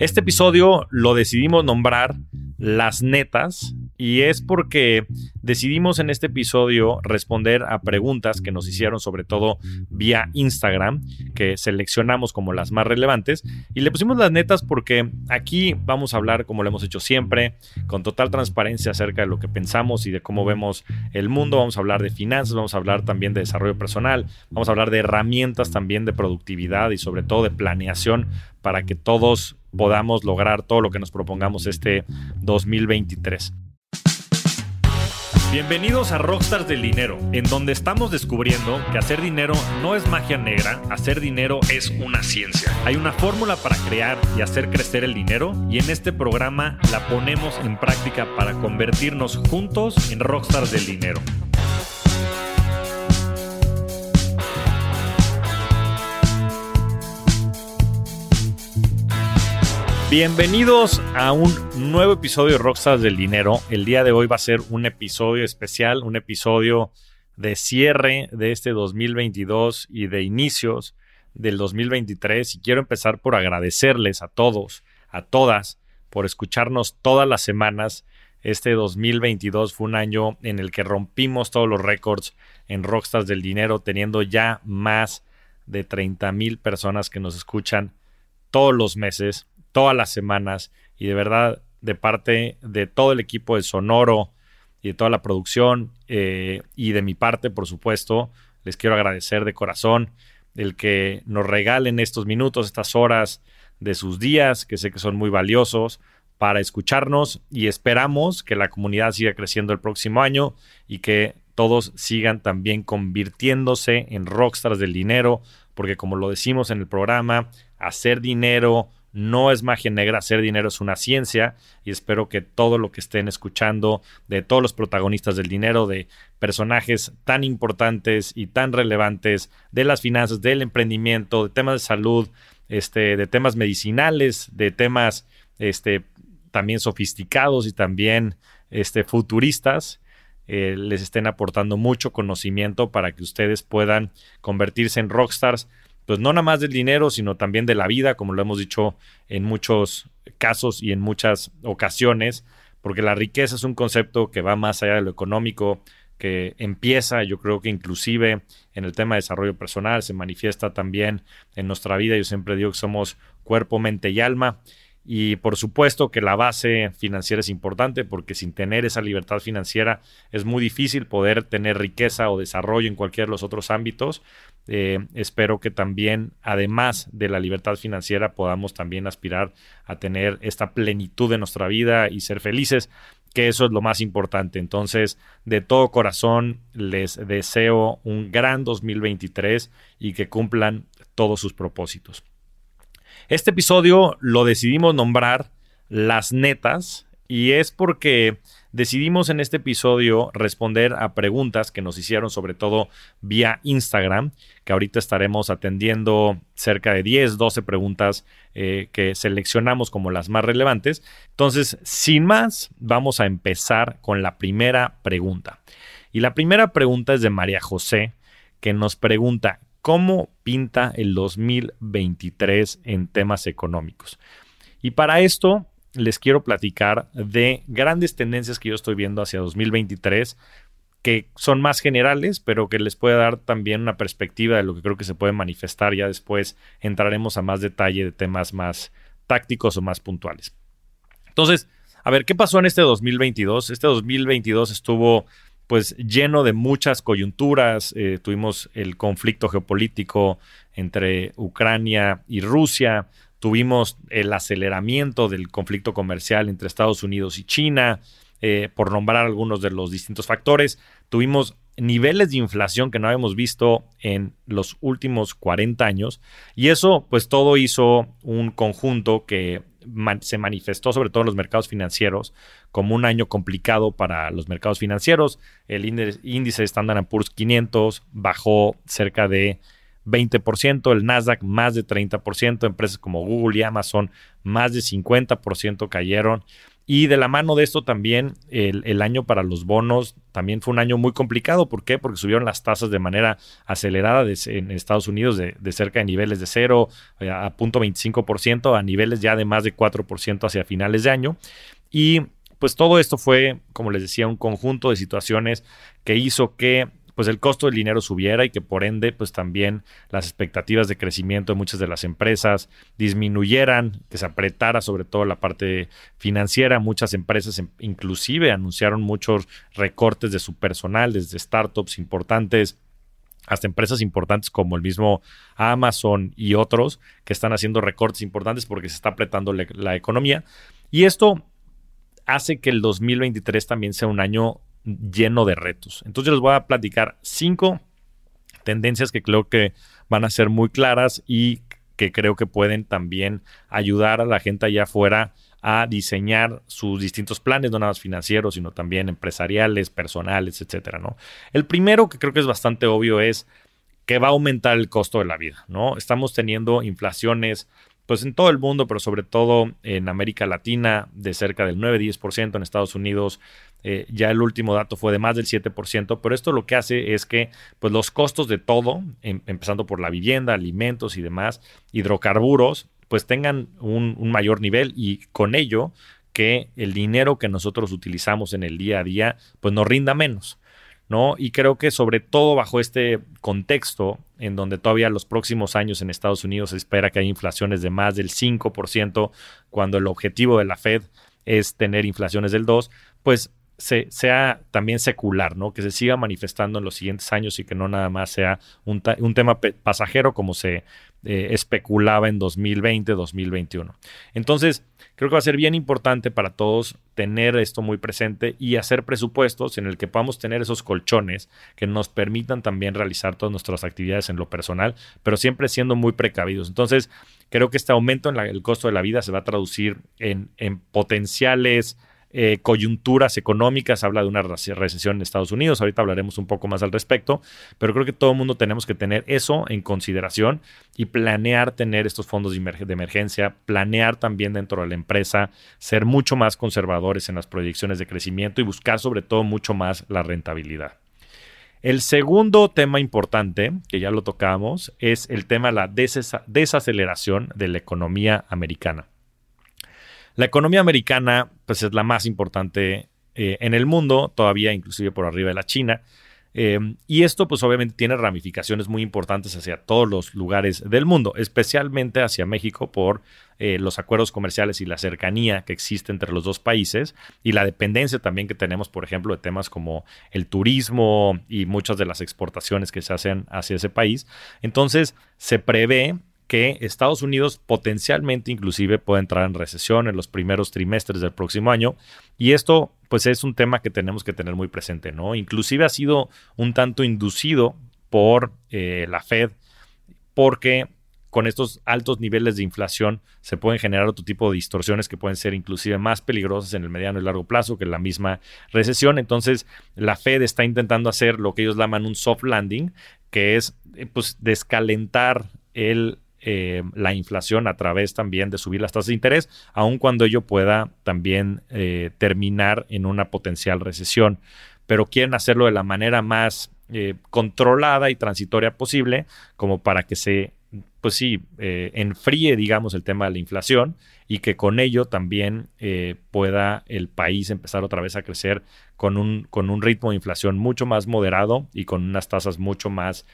Este episodio lo decidimos nombrar Las Netas y es porque decidimos en este episodio responder a preguntas que nos hicieron sobre todo vía Instagram, que seleccionamos como las más relevantes. Y le pusimos las netas porque aquí vamos a hablar como lo hemos hecho siempre, con total transparencia acerca de lo que pensamos y de cómo vemos el mundo, vamos a hablar de finanzas, vamos a hablar también de desarrollo personal, vamos a hablar de herramientas también de productividad y sobre todo de planeación para que todos podamos lograr todo lo que nos propongamos este 2023. Bienvenidos a Rockstars del Dinero, en donde estamos descubriendo que hacer dinero no es magia negra, hacer dinero es una ciencia. Hay una fórmula para crear y hacer crecer el dinero y en este programa la ponemos en práctica para convertirnos juntos en Rockstars del Dinero. Bienvenidos a un nuevo episodio de Rockstars del Dinero. El día de hoy va a ser un episodio especial, un episodio de cierre de este 2022 y de inicios del 2023. Y quiero empezar por agradecerles a todos, a todas, por escucharnos todas las semanas. Este 2022 fue un año en el que rompimos todos los récords en Rockstars del Dinero, teniendo ya más de 30 mil personas que nos escuchan todos los meses todas las semanas y de verdad de parte de todo el equipo de Sonoro y de toda la producción eh, y de mi parte, por supuesto, les quiero agradecer de corazón el que nos regalen estos minutos, estas horas de sus días, que sé que son muy valiosos para escucharnos y esperamos que la comunidad siga creciendo el próximo año y que todos sigan también convirtiéndose en rockstars del dinero, porque como lo decimos en el programa, hacer dinero no es magia negra, hacer dinero es una ciencia y espero que todo lo que estén escuchando de todos los protagonistas del dinero, de personajes tan importantes y tan relevantes de las finanzas, del emprendimiento, de temas de salud, este, de temas medicinales, de temas este, también sofisticados y también este, futuristas, eh, les estén aportando mucho conocimiento para que ustedes puedan convertirse en rockstars pues no nada más del dinero, sino también de la vida, como lo hemos dicho en muchos casos y en muchas ocasiones, porque la riqueza es un concepto que va más allá de lo económico, que empieza, yo creo que inclusive en el tema de desarrollo personal, se manifiesta también en nuestra vida. Yo siempre digo que somos cuerpo, mente y alma. Y por supuesto que la base financiera es importante porque sin tener esa libertad financiera es muy difícil poder tener riqueza o desarrollo en cualquiera de los otros ámbitos. Eh, espero que también, además de la libertad financiera, podamos también aspirar a tener esta plenitud de nuestra vida y ser felices, que eso es lo más importante. Entonces, de todo corazón, les deseo un gran 2023 y que cumplan todos sus propósitos. Este episodio lo decidimos nombrar Las Netas y es porque decidimos en este episodio responder a preguntas que nos hicieron sobre todo vía Instagram, que ahorita estaremos atendiendo cerca de 10, 12 preguntas eh, que seleccionamos como las más relevantes. Entonces, sin más, vamos a empezar con la primera pregunta. Y la primera pregunta es de María José, que nos pregunta, ¿cómo pinta el 2023 en temas económicos? Y para esto les quiero platicar de grandes tendencias que yo estoy viendo hacia 2023 que son más generales, pero que les puede dar también una perspectiva de lo que creo que se puede manifestar. Ya después entraremos a más detalle de temas más tácticos o más puntuales. Entonces, a ver, ¿qué pasó en este 2022? Este 2022 estuvo pues lleno de muchas coyunturas. Eh, tuvimos el conflicto geopolítico entre Ucrania y Rusia. Tuvimos el aceleramiento del conflicto comercial entre Estados Unidos y China, eh, por nombrar algunos de los distintos factores. Tuvimos niveles de inflación que no habíamos visto en los últimos 40 años y eso pues todo hizo un conjunto que se manifestó sobre todo en los mercados financieros como un año complicado para los mercados financieros. El índice Standard Poor's 500 bajó cerca de 20%, el Nasdaq más de 30%, empresas como Google y Amazon más de 50% cayeron Y de la mano de esto también, el, año para los bonos también fue un año muy complicado. ¿Por qué? Porque subieron las tasas de manera acelerada en Estados Unidos de, cerca de niveles de cero eh, a 0.25% a niveles ya de más de 4% hacia finales de año. Y pues todo esto fue, como les decía, un conjunto de situaciones que hizo que pues el costo del dinero subiera y que por ende pues también las expectativas de crecimiento de muchas de las empresas disminuyeran, que se apretara sobre todo la parte financiera. Muchas empresas em, inclusive anunciaron muchos recortes de su personal, desde startups importantes hasta empresas importantes como el mismo Amazon y otros que están haciendo recortes importantes porque se está apretando la economía. Y esto hace que el 2023 también sea un año lleno de retos. Entonces les voy a platicar cinco tendencias que creo que van a ser muy claras y que creo que pueden también ayudar a la gente allá afuera a diseñar sus distintos planes, no nada más financieros, sino también empresariales, personales, etcétera, ¿no? El primero que creo que es bastante obvio es que va a aumentar el costo de la vida, ¿no? Estamos teniendo inflaciones pues en todo el mundo, pero sobre todo en América Latina, de cerca del 9-10%, en Estados Unidos eh, ya el último dato fue de más del 7%, pero esto lo que hace es que pues los costos de todo, em, empezando por la vivienda, alimentos y demás, hidrocarburos, pues tengan un, un mayor nivel y con ello que el dinero que nosotros utilizamos en el día a día pues nos rinda menos. ¿No? Y creo que sobre todo bajo este contexto, en donde todavía los próximos años en Estados Unidos se espera que haya inflaciones de más del 5%, cuando el objetivo de la Fed es tener inflaciones del 2%, pues sea también secular, ¿no? Que se siga manifestando en los siguientes años y que no nada más sea un, un tema pasajero como se eh, especulaba en 2020, 2021. Entonces, creo que va a ser bien importante para todos tener esto muy presente y hacer presupuestos en el que podamos tener esos colchones que nos permitan también realizar todas nuestras actividades en lo personal, pero siempre siendo muy precavidos. Entonces, creo que este aumento en el costo de la vida se va a traducir en, en potenciales eh, coyunturas económicas, habla de una recesión en Estados Unidos, ahorita hablaremos un poco más al respecto, pero creo que todo el mundo tenemos que tener eso en consideración y planear tener estos fondos de emergencia, planear también dentro de la empresa, ser mucho más conservadores en las proyecciones de crecimiento y buscar sobre todo mucho más la rentabilidad. El segundo tema importante, que ya lo tocamos, es el tema de la desaceleración de la economía americana. La economía americana, pues es la más importante eh, en el mundo, todavía inclusive por arriba de la China. Em, y esto pues obviamente tiene ramificaciones muy importantes hacia todos los lugares del mundo, especialmente hacia México por eh, los acuerdos comerciales y la cercanía que existe entre los dos países y la dependencia también que tenemos, por ejemplo, de temas como el turismo y muchas de las exportaciones que se hacen hacia ese país. Entonces se prevé que Estados Unidos potencialmente inclusive puede entrar en recesión en los primeros trimestres del próximo año y esto pues es un tema que tenemos que tener muy presente, ¿no? Inclusive ha sido un tanto inducido por eh, la Fed porque con estos altos niveles de inflación se pueden generar otro tipo de distorsiones que pueden ser inclusive más peligrosas en el mediano y largo plazo que la misma recesión. Entonces, la Fed está intentando hacer lo que ellos llaman un soft landing, que es eh, pues descalentar el eh, la inflación a través también de subir las tasas de interés, aun cuando ello pueda también eh, terminar en una potencial recesión. Pero quieren hacerlo de la manera más eh, controlada y transitoria posible, como para que se, pues sí, enfríe, digamos, el tema de la inflación y que con ello también pueda el país empezar otra vez a crecer con un, con un ritmo de inflación mucho más moderado y con unas tasas mucho más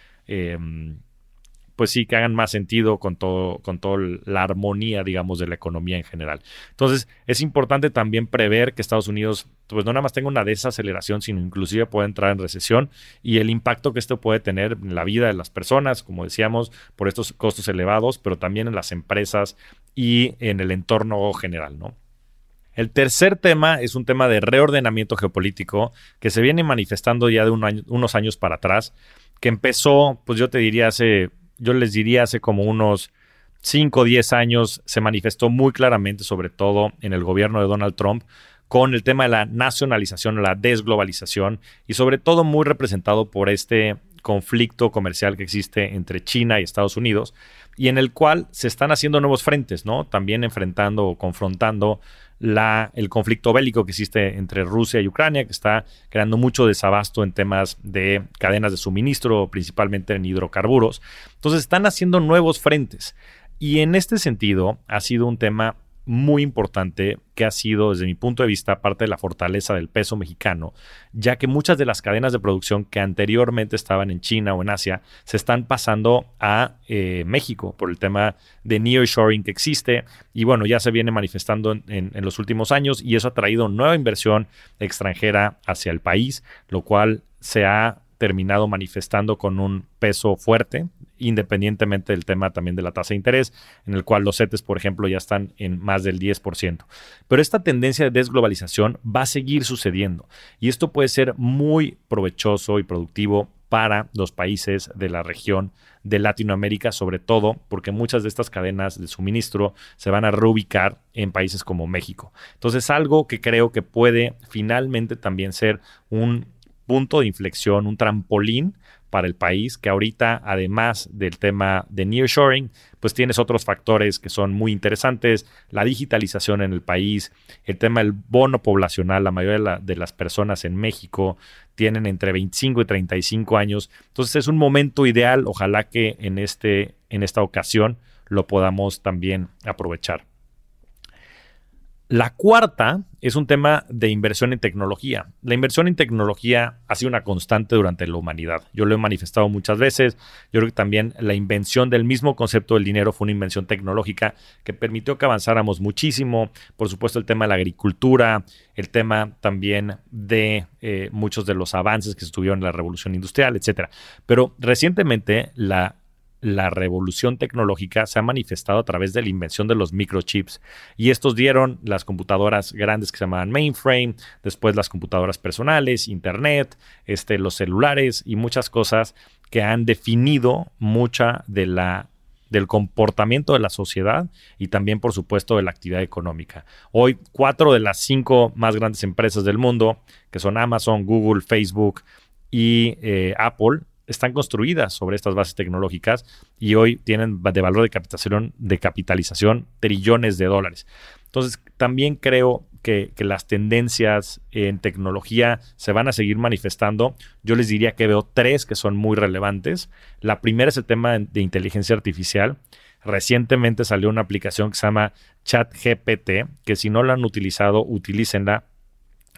pues sí, que hagan más sentido con todo, con toda la armonía, digamos, de la economía en general. Entonces, es importante también prever que Estados Unidos, pues no nada más tenga una desaceleración, sino inclusive pueda entrar en recesión y el impacto que esto puede tener en la vida de las personas, como decíamos, por estos costos elevados, pero también en las empresas y en el entorno general, ¿no? El tercer tema es un tema de reordenamiento geopolítico que se viene manifestando ya de unos años para atrás, que empezó, pues yo te diría, hace yo les diría hace como unos 5 o 10 años se manifestó muy claramente, sobre todo en el gobierno de Donald Trump, con el tema de la nacionalización, la desglobalización y sobre todo muy representado por este conflicto comercial que existe entre China y Estados Unidos y en el cual se están haciendo nuevos frentes, ¿no? También enfrentando o confrontando la, el conflicto bélico que existe entre Rusia y Ucrania, que está creando mucho desabasto en temas de cadenas de suministro, principalmente en hidrocarburos. Entonces están haciendo nuevos frentes. Y en este sentido ha sido un tema muy importante que ha sido, desde mi punto de vista, parte de la fortaleza del peso mexicano, ya que muchas de las cadenas de producción que anteriormente estaban en China o en Asia se están pasando a eh, México por el tema de nearshoring que existe y bueno, ya se viene manifestando en, en los últimos años y eso ha traído nueva inversión extranjera hacia el país, lo cual se ha terminado manifestando con un peso fuerte, independientemente del tema también de la tasa de interés, en el cual los CETES, por ejemplo, ya están en más del 10%. Pero esta tendencia de desglobalización va a seguir sucediendo y esto puede ser muy provechoso y productivo para los países de la región de Latinoamérica, sobre todo porque muchas de estas cadenas de suministro se van a reubicar en países como México. Entonces, algo que creo que puede finalmente también ser un punto de inflexión, un trampolín para el país, que ahorita, además del tema de nearshoring, pues tienes otros factores que son muy interesantes, la digitalización en el país, el tema del bono poblacional, la mayoría de, las personas en México tienen entre 25 y 35 años, entonces es un momento ideal, ojalá que en, este, en esta ocasión lo podamos también aprovechar. La cuarta es un tema de inversión en tecnología. La inversión en tecnología ha sido una constante durante la humanidad. Yo lo he manifestado muchas veces. Yo creo que también la invención del mismo concepto del dinero fue una invención tecnológica que permitió que avanzáramos muchísimo. Por supuesto, el tema de la agricultura, el tema también de eh, muchos de los avances que se tuvieron en la revolución industrial, etc. Pero recientemente la la revolución tecnológica se ha manifestado a través de la invención de los microchips y estos dieron las computadoras grandes que se llamaban mainframe, después las computadoras personales, internet, este, los celulares y muchas cosas que han definido mucha de la del comportamiento de la sociedad y también, por supuesto, de la actividad económica. Hoy, cuatro de las cinco más grandes empresas del mundo, que son Amazon, Google, Facebook y eh, Apple, están construidas sobre estas bases tecnológicas y hoy tienen de valor de capitalización, de capitalización trillones de dólares. Entonces, también creo que, las tendencias en tecnología se van a seguir manifestando. Yo les diría que veo tres que son muy relevantes. La primera es el tema de inteligencia artificial. Recientemente salió una aplicación que se llama ChatGPT, que si no la han utilizado, utilícenla.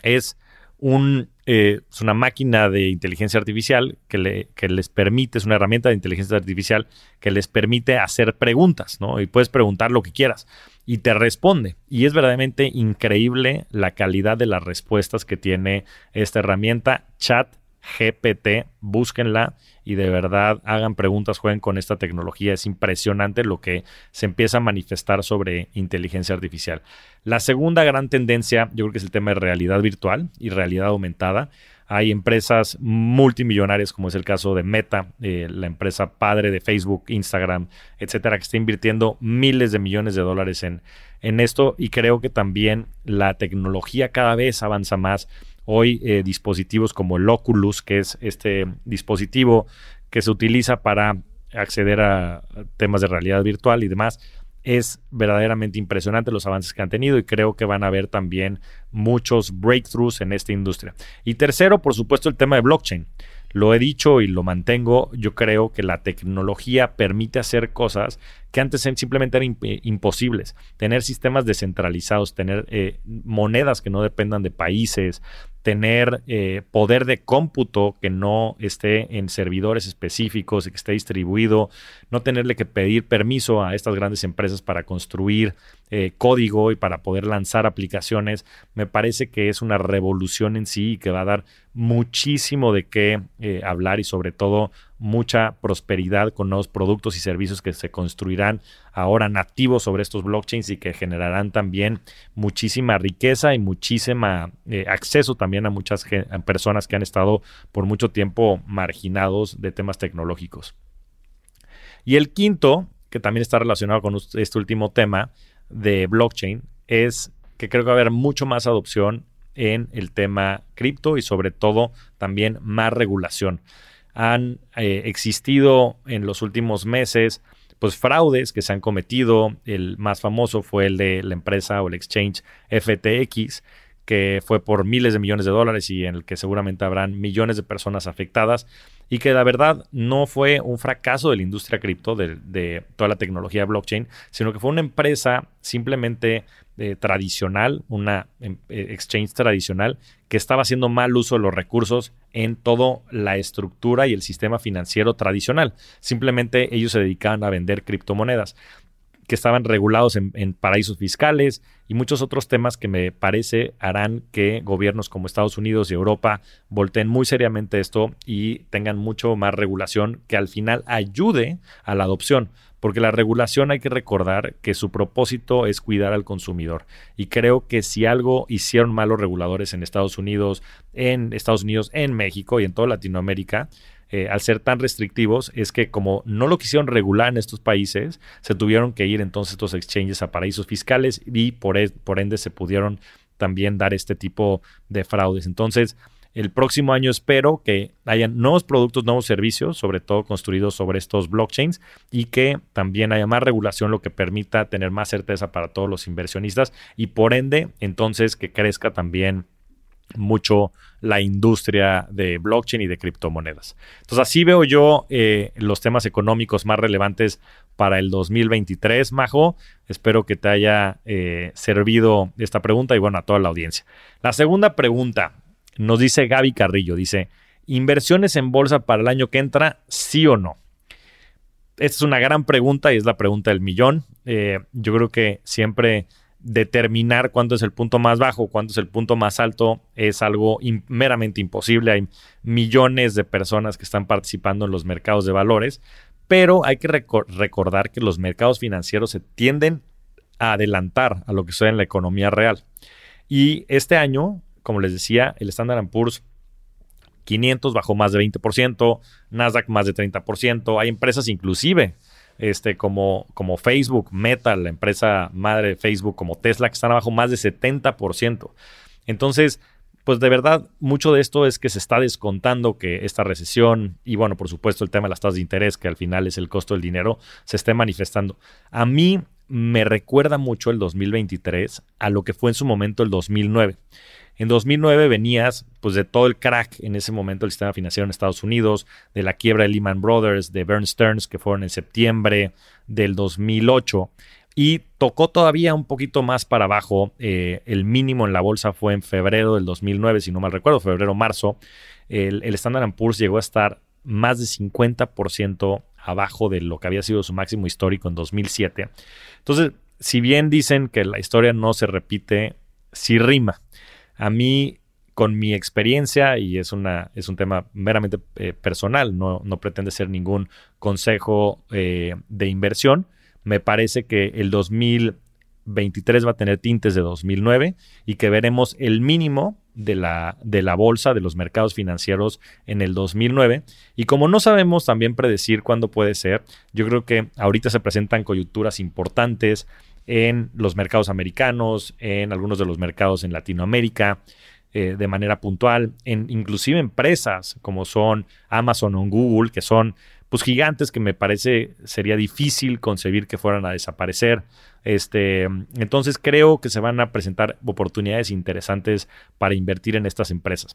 Es eh, es una máquina de inteligencia artificial que, le, que, les permite, es una herramienta de inteligencia artificial que les permite hacer preguntas, ¿no? Y puedes preguntar lo que quieras y te responde. Y es verdaderamente increíble la calidad de las respuestas que tiene esta herramienta. Chat GPT, búsquenla y de verdad hagan preguntas, jueguen con esta tecnología. Es impresionante lo que se empieza a manifestar sobre inteligencia artificial. La segunda gran tendencia, yo creo que es el tema de realidad virtual y realidad aumentada. Hay empresas multimillonarias, como es el caso de Meta, eh, la empresa padre de Facebook, Instagram, etcétera, que está invirtiendo miles de millones de dólares en, en esto. Y creo que también la tecnología cada vez avanza más hoy eh, dispositivos como el Oculus, que es este dispositivo que se utiliza para acceder a temas de realidad virtual y demás. Es verdaderamente impresionante los avances que han tenido y creo que van a haber también muchos breakthroughs en esta industria. Y tercero, por supuesto, el tema de blockchain. Lo he dicho y lo mantengo, yo creo que la tecnología permite hacer cosas que antes simplemente eran imposibles. Tener sistemas descentralizados, tener eh, monedas que no dependan de países, tener eh, poder de cómputo que no esté en servidores específicos y que esté distribuido, no tenerle que pedir permiso a estas grandes empresas para construir eh, código y para poder lanzar aplicaciones, me parece que es una revolución en sí y que va a dar muchísimo de qué eh, hablar y sobre todo mucha prosperidad con nuevos productos y servicios que se construirán ahora nativos sobre estos blockchains y que generarán también muchísima riqueza y muchísima eh, acceso también a muchas personas que han estado por mucho tiempo marginados de temas tecnológicos. Y el quinto, que también está relacionado con este último tema de blockchain, es que creo que va a haber mucho más adopción en el tema cripto y sobre todo también más regulación han eh, existido en los últimos meses pues fraudes que se han cometido. El más famoso fue el de la empresa o el exchange FTX, que fue por miles de millones de dólares y en el que seguramente habrán millones de personas afectadas y que la verdad no fue un fracaso de la industria cripto, de, toda la tecnología blockchain, sino que fue una empresa simplemente eh, tradicional, una em, eh, exchange tradicional que estaba haciendo mal uso de los recursos en toda la estructura y el sistema financiero tradicional. Simplemente ellos se dedicaban a vender criptomonedas que estaban regulados en, paraísos fiscales y muchos otros temas que me parece harán que gobiernos como Estados Unidos y Europa volteen muy seriamente esto y tengan mucho más regulación que al final ayude a la adopción. Porque la regulación hay que recordar que su propósito es cuidar al consumidor. Y creo que si algo hicieron malos reguladores en Estados Unidos, en Estados Unidos, en México y en toda Latinoamérica, eh, al ser tan restrictivos, es que como no lo quisieron regular en estos países, se tuvieron que ir entonces estos exchanges a paraísos fiscales y por, por ende se pudieron también dar este tipo de fraudes. Entonces, el próximo año espero que hayan nuevos productos, nuevos servicios, sobre todo construidos sobre estos blockchains y que también haya más regulación, lo que permita tener más certeza para todos los inversionistas y por ende, entonces que crezca también mucho la industria de blockchain y de criptomonedas. Entonces así veo yo eh, los temas económicos más relevantes para el 2023, Majo. Espero que te haya eh, servido esta pregunta y bueno, a toda la audiencia. La segunda pregunta nos dice Gaby Carrillo, dice, ¿inversiones en bolsa para el año que entra, sí o no? Esta es una gran pregunta y es la pregunta del millón. Eh, yo creo que siempre determinar cuándo es el punto más bajo, cuándo es el punto más alto, es algo meramente imposible. Hay millones de personas que están participando en los mercados de valores, pero hay que recordar que los mercados financieros se tienden a adelantar a lo que sucede en la economía real. Y este año, como les decía, el Standard Poor's 500 bajó más de 20%, Nasdaq más de 30%, hay empresas inclusive este, como, como Facebook, Meta, la empresa madre de Facebook, como Tesla, que están abajo más de 70%. Entonces, pues de verdad, mucho de esto es que se está descontando que esta recesión y bueno, por supuesto el tema de las tasas de interés, que al final es el costo del dinero, se esté manifestando. A mí me recuerda mucho el 2023 a lo que fue en su momento el 2009. En 2009 venías pues de todo el crack en ese momento del sistema financiero en Estados Unidos, de la quiebra de Lehman Brothers, de Bern Stearns que fueron en septiembre del 2008 y tocó todavía un poquito más para abajo. Eh, el mínimo en la bolsa fue en febrero del 2009, si no mal recuerdo, febrero-marzo. El, el Standard Poor's llegó a estar más de 50% abajo de lo que había sido su máximo histórico en 2007. Entonces, si bien dicen que la historia no se repite, sí rima. A mí, con mi experiencia, y es, una, es un tema meramente eh, personal, no, no, pretende ser ningún consejo eh, de inversión, me parece que el 2023 va a tener tintes de 2009 y que veremos el mínimo de la, de la bolsa, de los mercados financieros en el 2009. Y como no sabemos también predecir cuándo puede ser, yo creo que ahorita se presentan coyunturas importantes en los mercados americanos, en algunos de los mercados en Latinoamérica, eh, de manera puntual, en inclusive empresas como son Amazon o Google, que son pues gigantes que me parece sería difícil concebir que fueran a desaparecer. Este, entonces creo que se van a presentar oportunidades interesantes para invertir en estas empresas.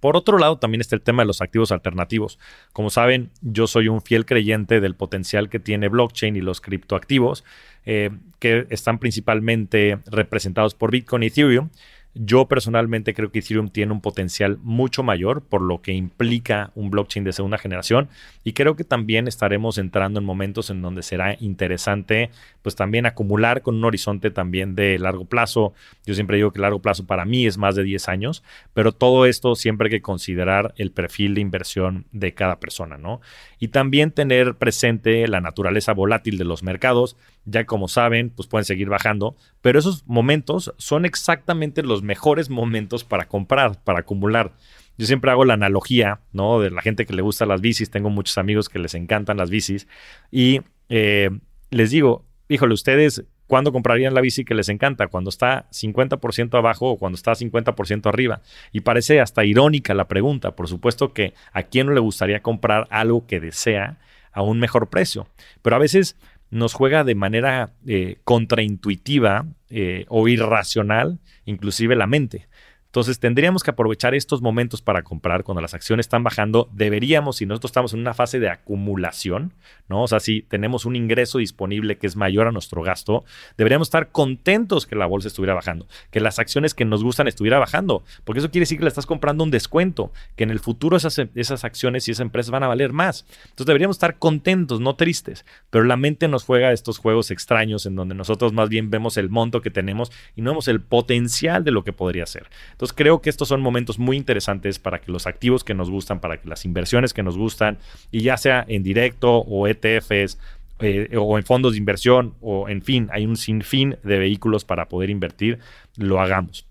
Por otro lado, también está el tema de los activos alternativos. Como saben, yo soy un fiel creyente del potencial que tiene blockchain y los criptoactivos, eh, que están principalmente representados por Bitcoin y Ethereum. Yo personalmente creo que Ethereum tiene un potencial mucho mayor por lo que implica un blockchain de segunda generación y creo que también estaremos entrando en momentos en donde será interesante pues también acumular con un horizonte también de largo plazo. Yo siempre digo que largo plazo para mí es más de 10 años, pero todo esto siempre hay que considerar el perfil de inversión de cada persona, ¿no? Y también tener presente la naturaleza volátil de los mercados, ya como saben, pues pueden seguir bajando, pero esos momentos son exactamente los mejores momentos para comprar, para acumular. Yo siempre hago la analogía, ¿no? De la gente que le gusta las bicis. Tengo muchos amigos que les encantan las bicis. Y eh, les digo, híjole, ustedes ¿Cuándo comprarían la bici que les encanta? Cuando está 50% abajo o cuando está 50% arriba. Y parece hasta irónica la pregunta. Por supuesto que a quién no le gustaría comprar algo que desea a un mejor precio. Pero a veces nos juega de manera eh, contraintuitiva eh, o irracional, inclusive la mente. Entonces tendríamos que aprovechar estos momentos para comprar cuando las acciones están bajando. Deberíamos, si nosotros estamos en una fase de acumulación, ¿no? O sea, si tenemos un ingreso disponible que es mayor a nuestro gasto, deberíamos estar contentos que la bolsa estuviera bajando, que las acciones que nos gustan estuviera bajando, porque eso quiere decir que le estás comprando un descuento, que en el futuro esas, esas acciones y esas empresas van a valer más. Entonces deberíamos estar contentos, no tristes, pero la mente nos juega estos juegos extraños en donde nosotros más bien vemos el monto que tenemos y no vemos el potencial de lo que podría ser. Creo que estos son momentos muy interesantes para que los activos que nos gustan, para que las inversiones que nos gustan, y ya sea en directo o ETFs, eh, o en fondos de inversión, o en fin, hay un sinfín de vehículos para poder invertir, lo hagamos.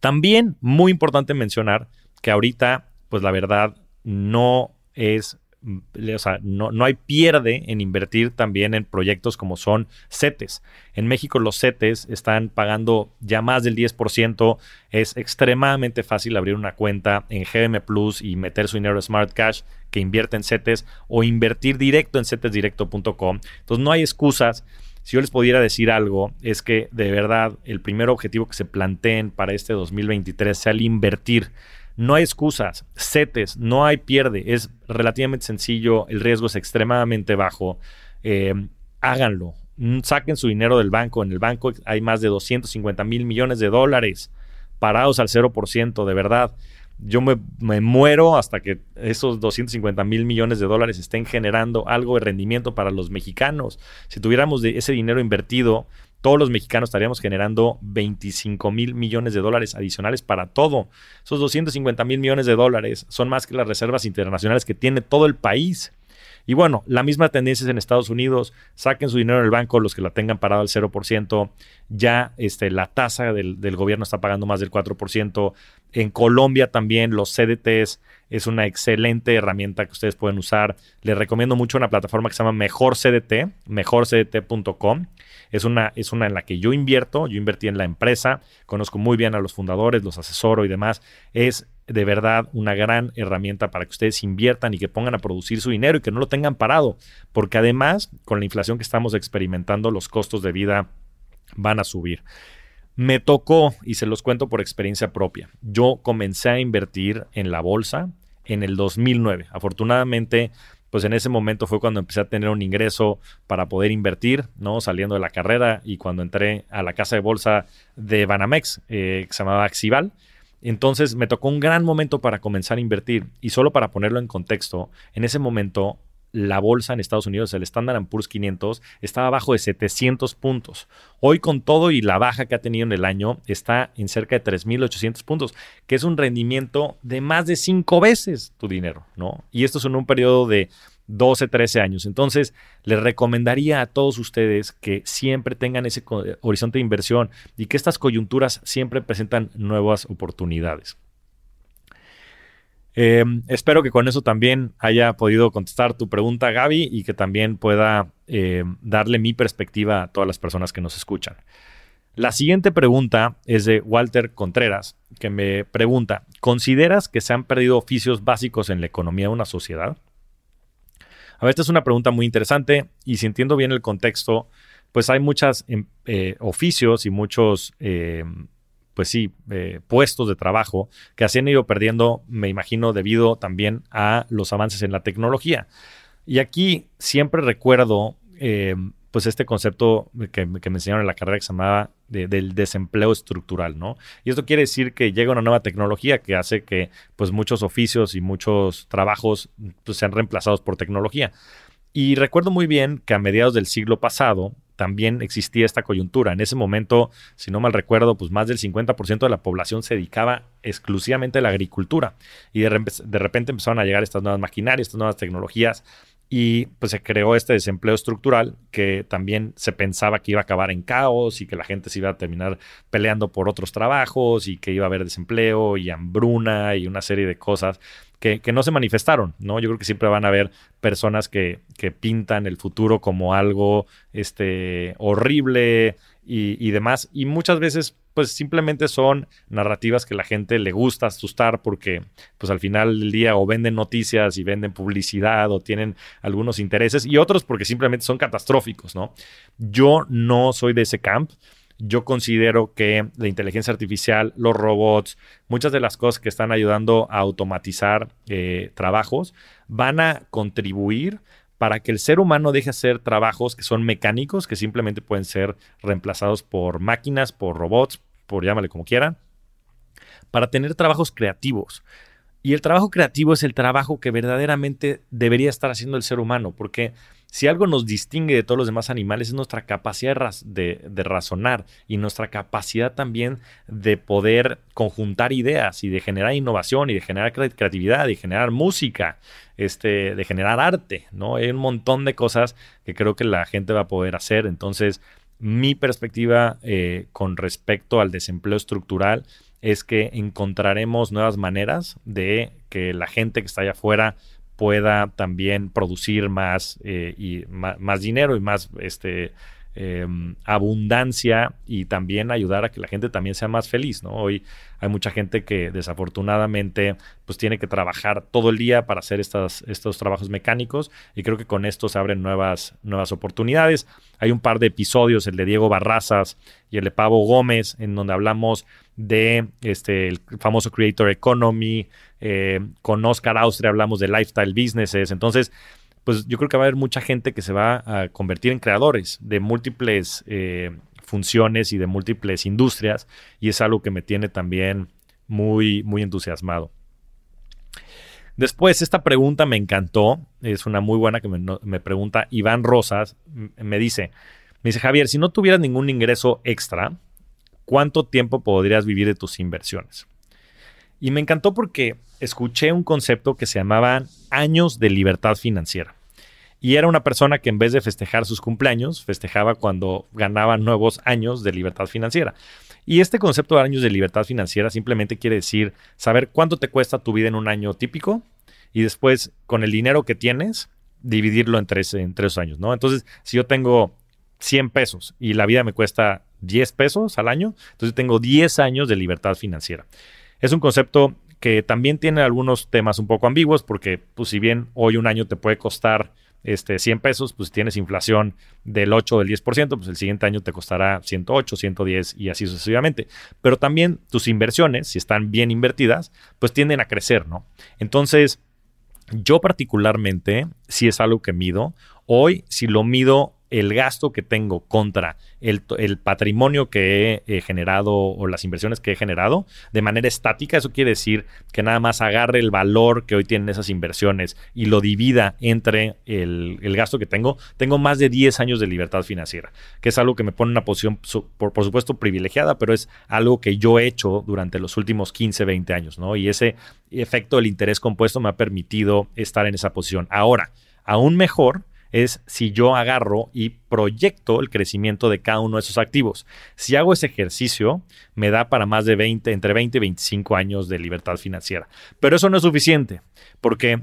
También muy importante mencionar que ahorita, pues la verdad, no es o sea, no, no, hay pierde en invertir también en proyectos como son CETES. En México los CETES están pagando ya más del 10%. Es extremadamente fácil abrir una cuenta en GM Plus y meter su dinero Smart Cash que invierte en CETES o invertir directo en cetesdirecto.com. Entonces no hay excusas. Si yo les pudiera decir algo, es que de verdad el primer objetivo que se planteen para este 2023 sea el invertir no hay excusas, CETES, no hay pierde, es relativamente sencillo, el riesgo es extremadamente bajo. Eh, háganlo, mm, saquen su dinero del banco. En el banco hay más de 250 mil millones de dólares parados al 0%, de verdad. Yo me, muero hasta que esos 250 mil millones de dólares estén generando algo de rendimiento para los mexicanos. Si tuviéramos ese dinero invertido, todos los mexicanos estaríamos generando 25 mil millones de dólares adicionales para todo. Esos 250 mil millones de dólares son más que las reservas internacionales que tiene todo el país. Y bueno, la misma tendencia es en Estados Unidos. Saquen su dinero del banco, los que la tengan parado al 0%. Ya este, la tasa del, del gobierno está pagando más del 4%. En Colombia también los CDTs es una excelente herramienta que ustedes pueden usar. Les recomiendo mucho una plataforma que se llama Mejor CDT, mejorcdt.com. Es una, es una en la que yo invierto, yo invertí en la empresa, conozco muy bien a los fundadores, los asesoro y demás. Es de verdad una gran herramienta para que ustedes inviertan y que pongan a producir su dinero y que no lo tengan parado, porque además con la inflación que estamos experimentando, los costos de vida van a subir. Me tocó, y se los cuento por experiencia propia, yo comencé a invertir en la bolsa en el 2009. Afortunadamente, pues en ese momento fue cuando empecé a tener un ingreso para poder invertir, ¿no? Saliendo de la carrera y cuando entré a la casa de bolsa de Banamex, eh, que se llamaba Axival. Entonces me tocó un gran momento para comenzar a invertir. Y solo para ponerlo en contexto, en ese momento la bolsa en Estados Unidos, el Standard Poor's 500, estaba abajo de 700 puntos. Hoy con todo y la baja que ha tenido en el año, está en cerca de 3.800 puntos, que es un rendimiento de más de cinco veces tu dinero, ¿no? Y esto es en un periodo de 12, 13 años. Entonces, les recomendaría a todos ustedes que siempre tengan ese horizonte de inversión y que estas coyunturas siempre presentan nuevas oportunidades. Em, espero que con eso también haya podido contestar tu pregunta, Gaby, y que también pueda em, darle mi perspectiva a todas las personas que nos escuchan. La siguiente pregunta es de Walter Contreras, que me pregunta, ¿consideras que se han perdido oficios básicos en la economía de una sociedad? A ver, esta es una pregunta muy interesante y si entiendo bien el contexto, pues hay muchos em, eh, oficios y muchos pues sí, eh, puestos de trabajo que se han ido perdiendo, me imagino, debido también a los avances en la tecnología. Y aquí siempre recuerdo, eh, pues este concepto que, me enseñaron en la carrera que se llamaba del desempleo estructural, ¿no? Y esto quiere decir que llega una nueva tecnología que hace que, pues, muchos oficios y muchos trabajos pues, sean reemplazados por tecnología. Y recuerdo muy bien que a mediados del siglo pasado, también existía esta coyuntura. En ese momento, si no mal recuerdo, pues más del 50% de la población se dedicaba exclusivamente a la agricultura y de, repente empezaron a llegar estas nuevas maquinarias, estas nuevas tecnologías y pues se creó este desempleo estructural que también se pensaba que iba a acabar en caos y que la gente se iba a terminar peleando por otros trabajos y que iba a haber desempleo y hambruna y una serie de cosas que, no se manifestaron, ¿no? Yo creo que siempre van a haber personas que, que pintan el futuro como algo este, horrible y, demás y muchas veces pues simplemente son narrativas que la gente le gusta asustar porque pues al final del día o venden noticias y venden publicidad o tienen algunos intereses y otros porque simplemente son catastróficos, ¿no? Yo no soy de ese camp. Yo considero que la inteligencia artificial, los robots, muchas de las cosas que están ayudando a automatizar eh, trabajos van a contribuir para que el ser humano deje hacer trabajos que son mecánicos, que simplemente pueden ser reemplazados por máquinas, por robots, por llámale como quieran, para tener trabajos creativos. Y el trabajo creativo es el trabajo que verdaderamente debería estar haciendo el ser humano, porque si algo nos distingue de todos los demás animales es nuestra capacidad de, razonar y nuestra capacidad también de poder conjuntar ideas y de generar innovación y de generar creatividad y generar música, este, de generar arte, ¿no? Hay un montón de cosas que creo que la gente va a poder hacer. Entonces, mi perspectiva eh, con respecto al desempleo estructural es que encontraremos nuevas maneras de que la gente que está allá afuera pueda también producir más eh, y más, dinero y más este, Em, abundancia y también ayudar a que la gente también sea más feliz, ¿no? Hoy hay mucha gente que desafortunadamente pues tiene que trabajar todo el día para hacer estas, estos trabajos mecánicos y creo que con esto se abren nuevas, nuevas oportunidades. Hay un par de episodios, el de Diego Barrazas y el de Pavo Gómez, en donde hablamos de este, el famoso Creator Economy, eh, con Oscar Austria hablamos de Lifestyle Businesses, entonces pues yo creo que va a haber mucha gente que se va a convertir en creadores de múltiples eh, funciones y de múltiples industrias y es algo que me tiene también muy, muy entusiasmado. Después, esta pregunta me encantó, es una muy buena que me, me pregunta Iván Rosas, me dice, me dice Javier, si no tuvieras ningún ingreso extra, ¿cuánto tiempo podrías vivir de tus inversiones? Y me encantó porque escuché un concepto que se llamaba años de libertad financiera. Y era una persona que en vez de festejar sus cumpleaños, festejaba cuando ganaba nuevos años de libertad financiera. Y este concepto de años de libertad financiera simplemente quiere decir saber cuánto te cuesta tu vida en un año típico y después con el dinero que tienes dividirlo en tres, en tres años, ¿no? Entonces, si yo tengo 100 pesos y la vida me cuesta 10 pesos al año, entonces tengo 10 años de libertad financiera. Es un concepto que también tiene algunos temas un poco ambiguos porque, pues, si bien hoy un año te puede costar este, 100 pesos, pues tienes inflación del 8 o del 10%, pues el siguiente año te costará 108, 110 y así sucesivamente. Pero también tus inversiones, si están bien invertidas, pues tienden a crecer, ¿no? Entonces, yo particularmente, si es algo que mido, hoy si lo mido el gasto que tengo contra el, patrimonio que he, generado o las inversiones que he generado de manera estática, eso quiere decir que nada más agarre el valor que hoy tienen esas inversiones y lo divida entre el, gasto que tengo, tengo más de 10 años de libertad financiera, que es algo que me pone en una posición, por, por supuesto, privilegiada, pero es algo que yo he hecho durante los últimos 15, 20 años, ¿no? Y ese efecto del interés compuesto me ha permitido estar en esa posición. Ahora, aún mejor, es si yo agarro y proyecto el crecimiento de cada uno de esos activos. Si hago ese ejercicio, me da para más de 20, entre 20 y 25 años de libertad financiera. Pero eso no es suficiente, porque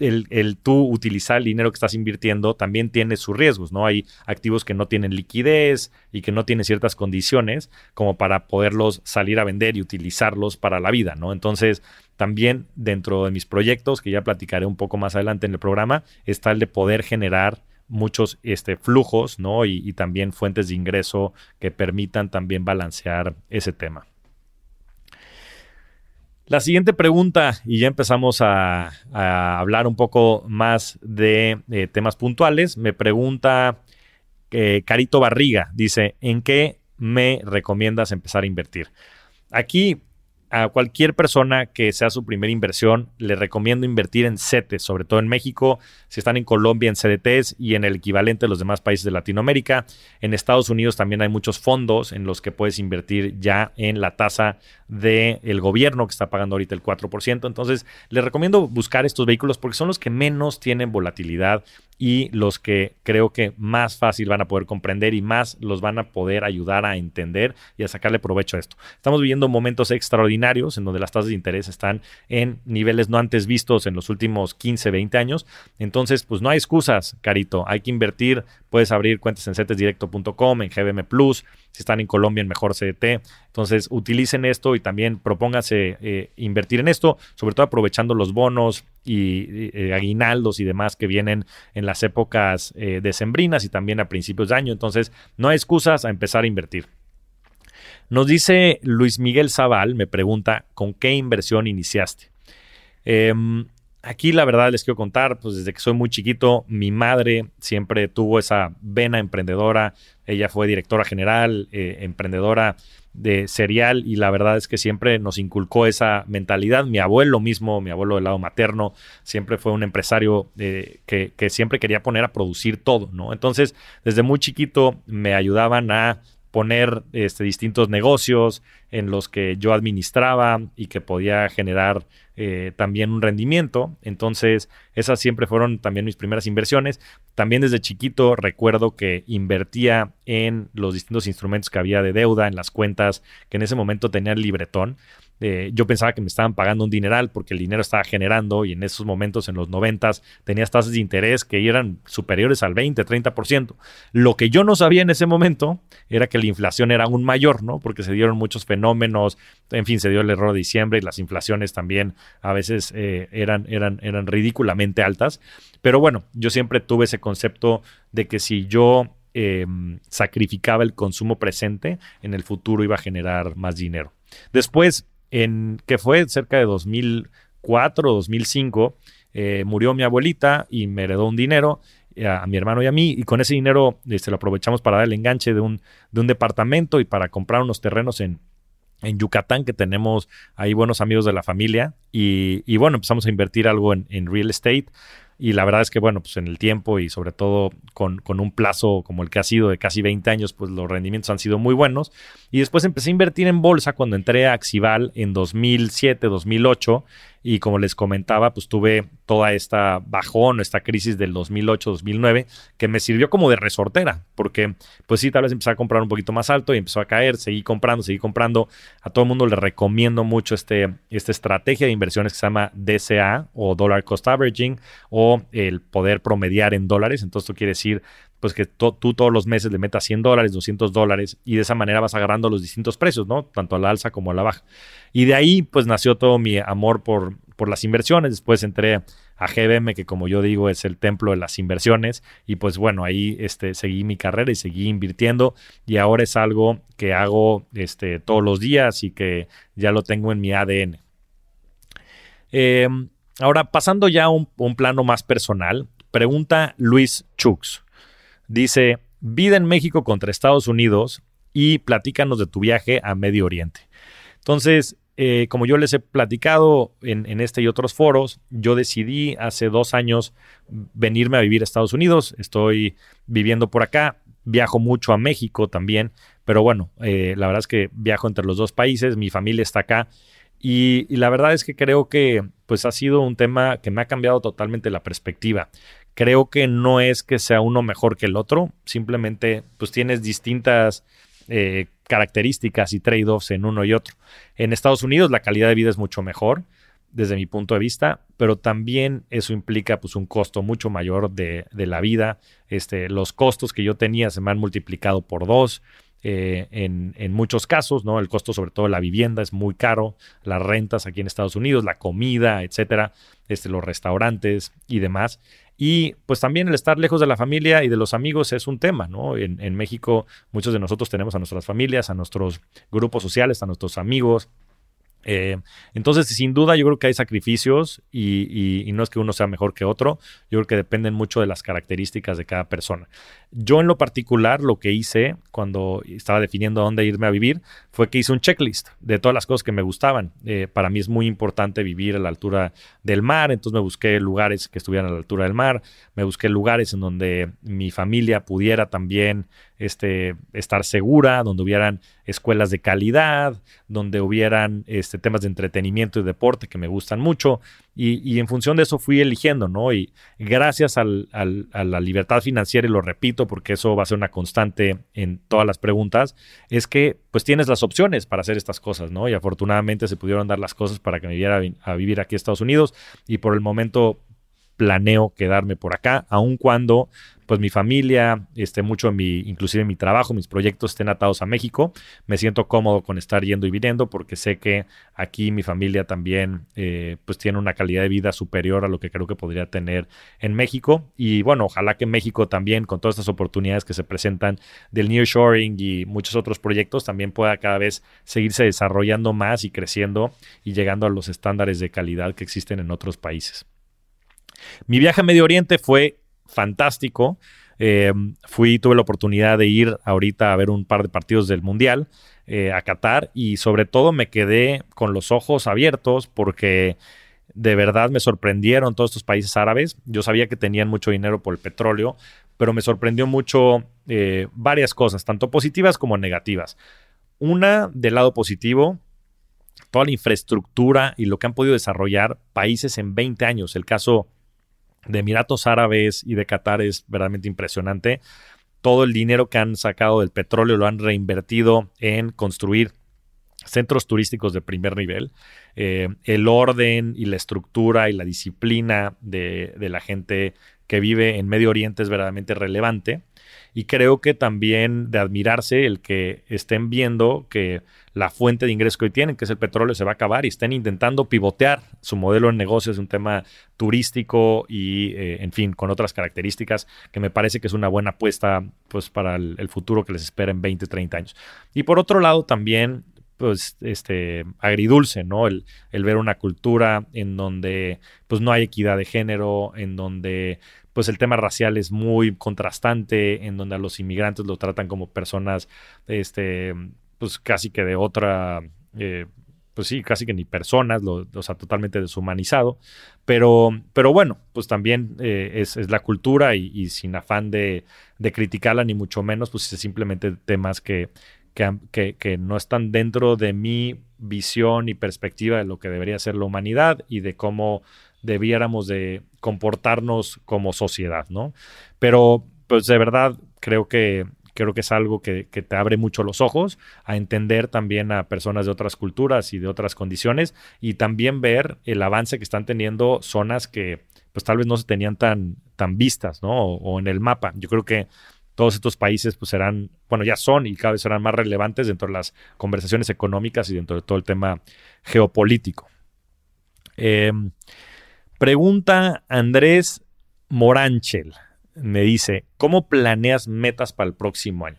el, tú utilizar el dinero que estás invirtiendo también tiene sus riesgos, ¿no? Hay activos que no tienen liquidez y que no tienen ciertas condiciones como para poderlos salir a vender y utilizarlos para la vida, ¿no? Entonces, también dentro de mis proyectos, que ya platicaré un poco más adelante en el programa, está el de poder generar muchos este, flujos, ¿no? Y, y también fuentes de ingreso que permitan también balancear ese tema. La siguiente pregunta, y ya empezamos a, hablar un poco más de temas puntuales, me pregunta eh, Carito Barriga, dice, ¿en qué me recomiendas empezar a invertir? Aquí a cualquier persona que sea su primera inversión, le recomiendo invertir en CETES, sobre todo en México, si están en Colombia en CDTs y en el equivalente de los demás países de Latinoamérica. En Estados Unidos también hay muchos fondos en los que puedes invertir ya en la tasa del gobierno que está pagando ahorita el 4%. Entonces, les recomiendo buscar estos vehículos porque son los que menos tienen volatilidad y los que creo que más fácil van a poder comprender y más los van a poder ayudar a entender y a sacarle provecho a esto. Estamos viviendo momentos extraordinarios en donde las tasas de interés están en niveles no antes vistos en los últimos 15, 20 años. Entonces, pues no hay excusas, Carito. Hay que invertir. Puedes abrir cuentas en cetesdirecto.com, en GBM Plus, si están en Colombia, en mejor CDT. Entonces, utilicen esto y también propónganse eh, invertir en esto, sobre todo aprovechando los bonos y eh, aguinaldos y demás que vienen en las épocas eh, decembrinas y también a principios de año. Entonces, no hay excusas a empezar a invertir. Nos dice Luis Miguel Zaval, me pregunta, ¿con qué inversión iniciaste? Em, aquí la verdad les quiero contar, pues desde que soy muy chiquito, mi madre siempre tuvo esa vena emprendedora. Ella fue directora general, eh, emprendedora de cereal y la verdad es que siempre nos inculcó esa mentalidad. Mi abuelo mismo, mi abuelo del lado materno, siempre fue un empresario eh, que, siempre quería poner a producir todo, ¿no? Entonces, desde muy chiquito me ayudaban a poner este, distintos negocios en los que yo administraba y que podía generar eh, también un rendimiento. Entonces, esas siempre fueron también mis primeras inversiones. También desde chiquito recuerdo que invertía en los distintos instrumentos que había de deuda, en las cuentas que en ese momento tenía el libretón. Eh, yo pensaba que me estaban pagando un dineral porque el dinero estaba generando y en esos momentos, en los noventas, tenías tasas de interés que eran superiores al 20, 30%. Lo que yo no sabía en ese momento era que la inflación era aún mayor, ¿no? Porque se dieron muchos fenómenos, en fin, se dio el error de diciembre y las inflaciones también a veces eh, eran, eran, eran ridículamente altas. Pero bueno, yo siempre tuve ese concepto de que si yo em, sacrificaba el consumo presente, en el futuro iba a generar más dinero. Después, en que fue cerca de 2004 o 2005, eh, murió mi abuelita y me heredó un dinero eh, a, mi hermano y a mí, y con ese dinero este, lo aprovechamos para dar el enganche de un, de un departamento y para comprar unos terrenos en, en Yucatán, que tenemos ahí buenos amigos de la familia, y, y bueno, empezamos a invertir algo en, en real estate. Y la verdad es que, bueno, pues en el tiempo y sobre todo con, con, un plazo como el que ha sido de casi 20 años, pues los rendimientos han sido muy buenos. Y después empecé a invertir en bolsa cuando entré a Axival en 2007, 2008 y como les comentaba, pues tuve toda esta bajón, esta crisis del 2008-2009 que me sirvió como de resortera, porque pues sí, tal vez empecé a comprar un poquito más alto y empezó a caer, seguí comprando, seguí comprando. A todo el mundo le recomiendo mucho este, esta estrategia de inversiones que se llama DCA o Dollar Cost Averaging o el poder promediar en dólares. Entonces esto quiere decir pues que tú todos los meses le metas 100 dólares, 200 dólares y de esa manera vas agarrando los distintos precios, ¿no? Tanto a la alza como a la baja. Y de ahí pues nació todo mi amor por, por las inversiones. Después entré a GBM, que como yo digo es el templo de las inversiones. Y pues bueno, ahí este, seguí mi carrera y seguí invirtiendo. Y ahora es algo que hago este, todos los días y que ya lo tengo en mi ADN. Em, ahora, pasando ya a un, un plano más personal, pregunta Luis Chux. Dice, vida en México contra Estados Unidos y platícanos de tu viaje a Medio Oriente. Entonces, eh, como yo les he platicado en, este y otros foros, yo decidí hace dos años venirme a vivir a Estados Unidos. Estoy viviendo por acá, viajo mucho a México también, pero bueno, eh, la verdad es que viajo entre los dos países, mi familia está acá y, y, la verdad es que creo que pues ha sido un tema que me ha cambiado totalmente la perspectiva. Creo que no es que sea uno mejor que el otro, simplemente pues tienes distintas eh, características y trade-offs en uno y otro. En Estados Unidos la calidad de vida es mucho mejor desde mi punto de vista, pero también eso implica pues un costo mucho mayor de, la vida. Este, los costos que yo tenía se me han multiplicado por dos. Eh, en, en, muchos casos, ¿no? El costo, sobre todo de la vivienda, es muy caro, las rentas aquí en Estados Unidos, la comida, etcétera, este, los restaurantes y demás. Y pues también el estar lejos de la familia y de los amigos es un tema, ¿no? En, México muchos de nosotros tenemos a nuestras familias, a nuestros grupos sociales, a nuestros amigos. Eh, entonces, sin duda, yo creo que hay sacrificios y, no es que uno sea mejor que otro, yo creo que dependen mucho de las características de cada persona. Yo en lo particular, lo que hice cuando estaba definiendo dónde irme a vivir fue que hice un checklist de todas las cosas que me gustaban. Eh, para mí es muy importante vivir a la altura del mar, entonces me busqué lugares que estuvieran a la altura del mar, me busqué lugares en donde mi familia pudiera también este, estar segura, donde hubieran escuelas de calidad, donde hubieran este, temas de entretenimiento y deporte que me gustan mucho. Y, en función de eso fui eligiendo, ¿no? Y gracias a la libertad financiera, y lo repito porque eso va a ser una constante en todas las preguntas, es que pues tienes las opciones para hacer estas cosas, ¿no? Y afortunadamente se pudieron dar las cosas para que me viera a vivir aquí a Estados Unidos y por el momento planeo quedarme por acá, aun cuando pues mi familia, este, mucho mi, inclusive mi trabajo, mis proyectos estén atados a México. Me siento cómodo con estar yendo y viniendo porque sé que aquí mi familia también eh, pues tiene una calidad de vida superior a lo que creo que podría tener en México. Y bueno, ojalá que México también, con todas estas oportunidades que se presentan del nearshoring y muchos otros proyectos, también pueda cada vez seguirse desarrollando más y creciendo y llegando a los estándares de calidad que existen en otros países. Mi viaje a Medio Oriente fue fantástico. Eh, fui, tuve la oportunidad de ir ahorita a ver un par de partidos del Mundial eh, a Qatar y sobre todo me quedé con los ojos abiertos porque de verdad me sorprendieron todos estos países árabes. Yo sabía que tenían mucho dinero por el petróleo, pero me sorprendió mucho eh, varias cosas, tanto positivas como negativas. Una del lado positivo, toda la infraestructura y lo que han podido desarrollar países en 20 años. El caso de Emiratos Árabes y de Qatar es verdaderamente impresionante. Todo el dinero que han sacado del petróleo lo han reinvertido en construir centros turísticos de primer nivel. Eh, el orden y la estructura y la disciplina de, de la gente que vive en Medio Oriente es verdaderamente relevante. Y creo que también de admirarse el que estén viendo que la fuente de ingreso que hoy tienen, que es el petróleo, se va a acabar y estén intentando pivotear su modelo de negocio. Es un tema turístico y, eh, en fin, con otras características que me parece que es una buena apuesta pues, para el, futuro que les espera en 20, 30 años. Y por otro lado, también pues este agridulce, ¿no? El, el, ver una cultura en donde pues no hay equidad de género, en donde pues el tema racial es muy contrastante, en donde a los inmigrantes lo tratan como personas, este, pues casi que de otra, eh, pues sí, casi que ni personas, o sea, totalmente deshumanizado. Pero, pero bueno, pues también eh, es, la cultura y, sin afán de, de, criticarla, ni mucho menos, pues es simplemente temas que, que, que, no están dentro de mi visión y perspectiva de lo que debería ser la humanidad y de cómo debiéramos de comportarnos como sociedad, ¿no? Pero, pues de verdad, creo que, creo que es algo que, te abre mucho los ojos a entender también a personas de otras culturas y de otras condiciones y también ver el avance que están teniendo zonas que pues tal vez no se tenían tan, tan vistas, ¿no? O, en el mapa. Yo creo que todos estos países pues serán, bueno, ya son y cada vez serán más relevantes dentro de las conversaciones económicas y dentro de todo el tema geopolítico. Em, Pregunta Andrés Moranchel. Me dice, ¿cómo planeas metas para el próximo año?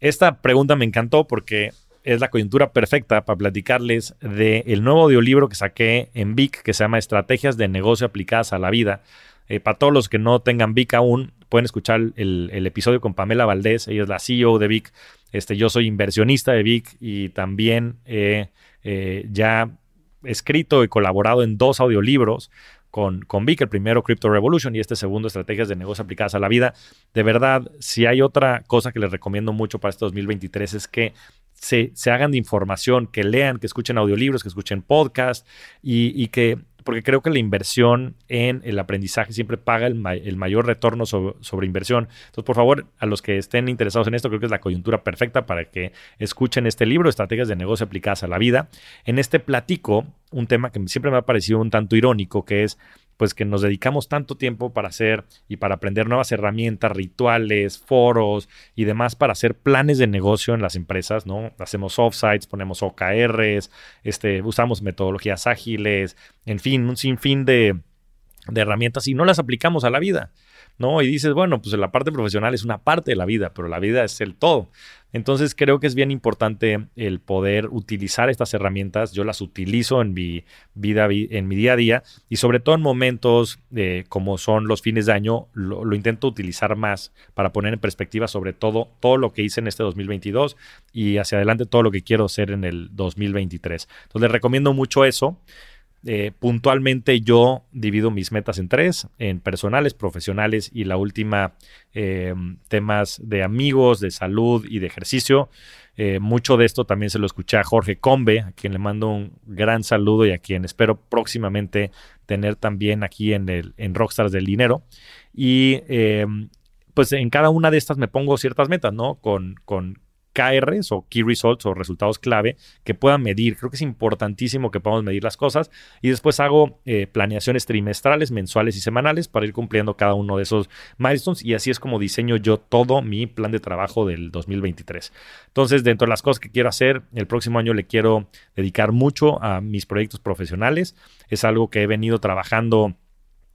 Esta pregunta me encantó porque es la coyuntura perfecta para platicarles del nuevo audiolibro que saqué en Vic que se llama Estrategias de negocio aplicadas a la vida. Eh, para todos los que no tengan Vic aún, pueden escuchar el, episodio con Pamela Valdés. Ella es la CEO de Vic. Este, yo soy inversionista de Vic y también eh, ya escrito y colaborado en dos audiolibros con, con Vic, el primero Crypto Revolution y este segundo Estrategias de Negocios Aplicadas a la Vida. De verdad, si hay otra cosa que les recomiendo mucho para este 2023 es que se, se hagan de información, que lean, que escuchen audiolibros, que escuchen podcasts y, y que porque creo que la inversión en el aprendizaje siempre paga el, mayor retorno sobre, inversión. Entonces, por favor, a los que estén interesados en esto, creo que es la coyuntura perfecta para que escuchen este libro, Estrategias de Negocio Aplicadas a la Vida. En este platico un tema que siempre me ha parecido un tanto irónico, que es pues que nos dedicamos tanto tiempo para hacer y para aprender nuevas herramientas, rituales, foros y demás para hacer planes de negocio en las empresas, ¿no? Hacemos offsites, ponemos OKRs, este, usamos metodologías ágiles, en fin, un sinfín de, de herramientas y no las aplicamos a la vida, ¿no? Y dices, bueno, pues la parte profesional es una parte de la vida, pero la vida es el todo. Entonces creo que es bien importante el poder utilizar estas herramientas. Yo las utilizo en mi vida, en mi día a día y sobre todo en momentos eh, como son los fines de año, lo, lo, intento utilizar más para poner en perspectiva sobre todo todo lo que hice en este 2022 y hacia adelante todo lo que quiero hacer en el 2023. Entonces les recomiendo mucho eso. Eh, puntualmente yo divido mis metas en tres, en personales, profesionales y la última, eh, temas de amigos, de salud y de ejercicio. Eh, mucho de esto también se lo escuché a Jorge Combe, a quien le mando un gran saludo y a quien espero próximamente tener también aquí en, el, en Rockstars del Dinero. Y pues en cada una de estas me pongo ciertas metas, ¿no? Con, con KRs o Key Results o resultados clave que puedan medir. Creo que es importantísimo que podamos medir las cosas y después hago eh, planeaciones trimestrales, mensuales y semanales para ir cumpliendo cada uno de esos milestones y así es como diseño yo todo mi plan de trabajo del 2023. Entonces, dentro de las cosas que quiero hacer, el próximo año le quiero dedicar mucho a mis proyectos profesionales. Es algo que he venido trabajando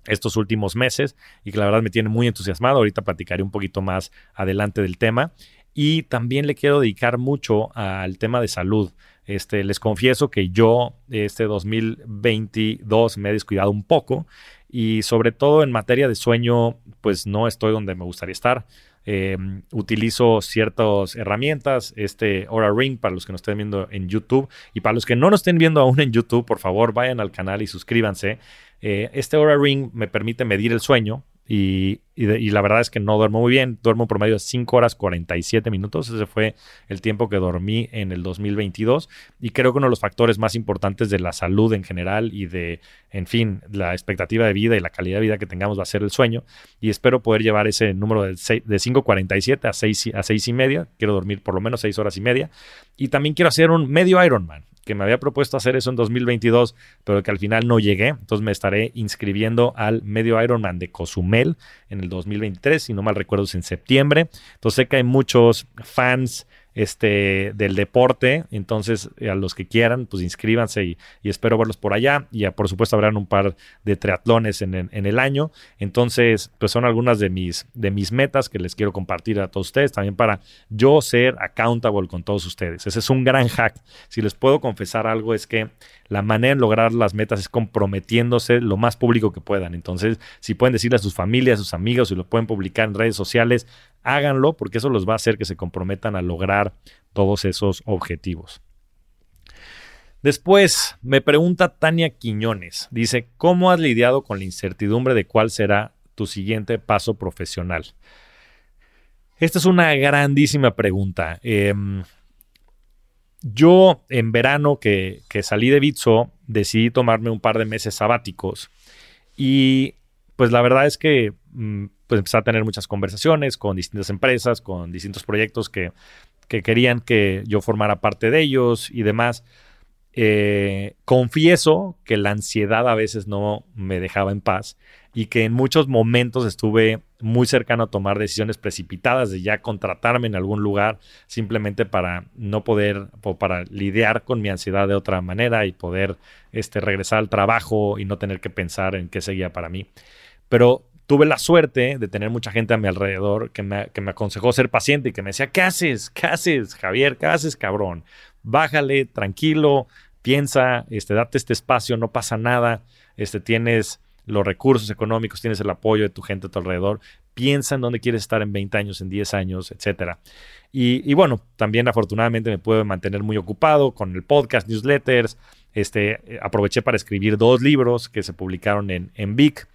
estos últimos meses y que la verdad me tiene muy entusiasmado. Ahorita platicaré un poquito más adelante del tema. Y también le quiero dedicar mucho al tema de salud. Este, les confieso que yo este 2022 me he descuidado un poco y sobre todo en materia de sueño, pues no estoy donde me gustaría estar. Em, utilizo ciertas herramientas, este Aura Ring para los que nos estén viendo en YouTube y para los que no nos estén viendo aún en YouTube, por favor vayan al canal y suscríbanse. Eh, este Aura Ring me permite medir el sueño, y, la verdad es que no duermo muy bien. Duermo por medio de 5 horas 47 minutos. Ese fue el tiempo que dormí en el 2022. Y creo que uno de los factores más importantes de la salud en general y de, en fin, la expectativa de vida y la calidad de vida que tengamos va a ser el sueño. Y espero poder llevar ese número de, de 5.47 a 6, a 6 y media. Quiero dormir por lo menos 6 horas y media. Y también quiero hacer un medio Ironman que me había propuesto hacer eso en 2022, pero que al final no llegué. Entonces me estaré inscribiendo al medio Ironman de Cozumel en el 2023, si no mal recuerdo es en septiembre. Entonces sé que hay muchos fans este, del deporte. Entonces, a los que quieran, pues inscríbanse y, espero verlos por allá. Y por supuesto habrán un par de triatlones en, el año. Entonces, pues son algunas de mis, de mis metas que les quiero compartir a todos ustedes, también para yo ser accountable con todos ustedes. Ese es un gran hack. Si les puedo confesar algo es que la manera de lograr las metas es comprometiéndose lo más público que puedan. Entonces, si pueden decirle a sus familias, a sus amigos, si lo pueden publicar en redes sociales, háganlo porque eso los va a hacer que se comprometan a lograr todos esos objetivos. Después me pregunta Tania Quiñones, dice, ¿cómo has lidiado con la incertidumbre de cuál será tu siguiente paso profesional? Esta es una grandísima pregunta. Em, yo en verano que, salí de Bitso decidí tomarme un par de meses sabáticos y pues la verdad es que mm, pues empecé a tener muchas conversaciones con distintas empresas, con distintos proyectos que, que querían que yo formara parte de ellos y demás. Eh, confieso que la ansiedad a veces no me dejaba en paz y que en muchos momentos estuve muy cercano a tomar decisiones precipitadas de ya contratarme en algún lugar simplemente para no poder o para lidiar con mi ansiedad de otra manera y poder este, regresar al trabajo y no tener que pensar en qué seguía para mí. Pero tuve la suerte de tener mucha gente a mi alrededor que me, que me aconsejó ser paciente y que me decía, ¿qué haces? ¿Qué haces, Javier? ¿Qué haces, cabrón? Bájale, tranquilo, piensa, este, date este espacio, no pasa nada, este, tienes los recursos económicos, tienes el apoyo de tu gente a tu alrededor, piensa en dónde quieres estar en 20 años, en 10 años, etc. Y, bueno, también afortunadamente me puedo mantener muy ocupado con el podcast, newsletters, este, aproveché para escribir dos libros que se publicaron en, en Vic.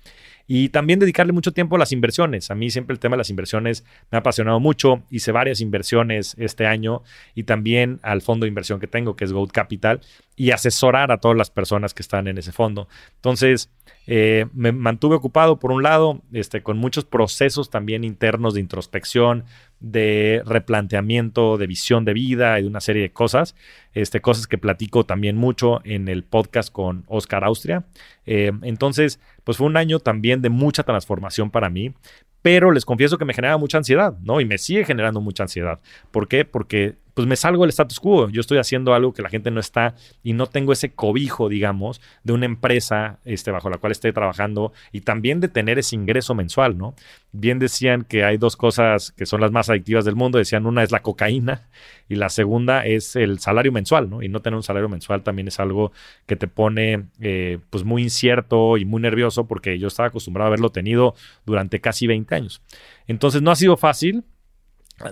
Y también dedicarle mucho tiempo a las inversiones. A mí siempre el tema de las inversiones me ha apasionado mucho. Hice varias inversiones este año y también al fondo de inversión que tengo, que es Gold Capital, y asesorar a todas las personas que están en ese fondo. Entonces, eh, me mantuve ocupado, por un lado, este, con muchos procesos también internos de introspección, de replanteamiento, de visión de vida y de una serie de cosas. Este, cosas que platico también mucho en el podcast con Oscar Austria. Eh, entonces, pues fue un año también de mucha transformación para mí, pero les confieso que me generaba mucha ansiedad, ¿no? Y me sigue generando mucha ansiedad. ¿Por qué? Porque pues me salgo del status quo. Yo estoy haciendo algo que la gente no está y no tengo ese cobijo, digamos, de una empresa este, bajo la cual estoy trabajando y también de tener ese ingreso mensual, ¿no? Bien decían que hay dos cosas que son las más adictivas del mundo. Decían una es la cocaína y la segunda es el salario mensual, ¿no? Y no tener un salario mensual también es algo que te pone eh, pues muy incierto y muy nervioso porque yo estaba acostumbrado a haberlo tenido durante casi 20 años. Entonces no ha sido fácil,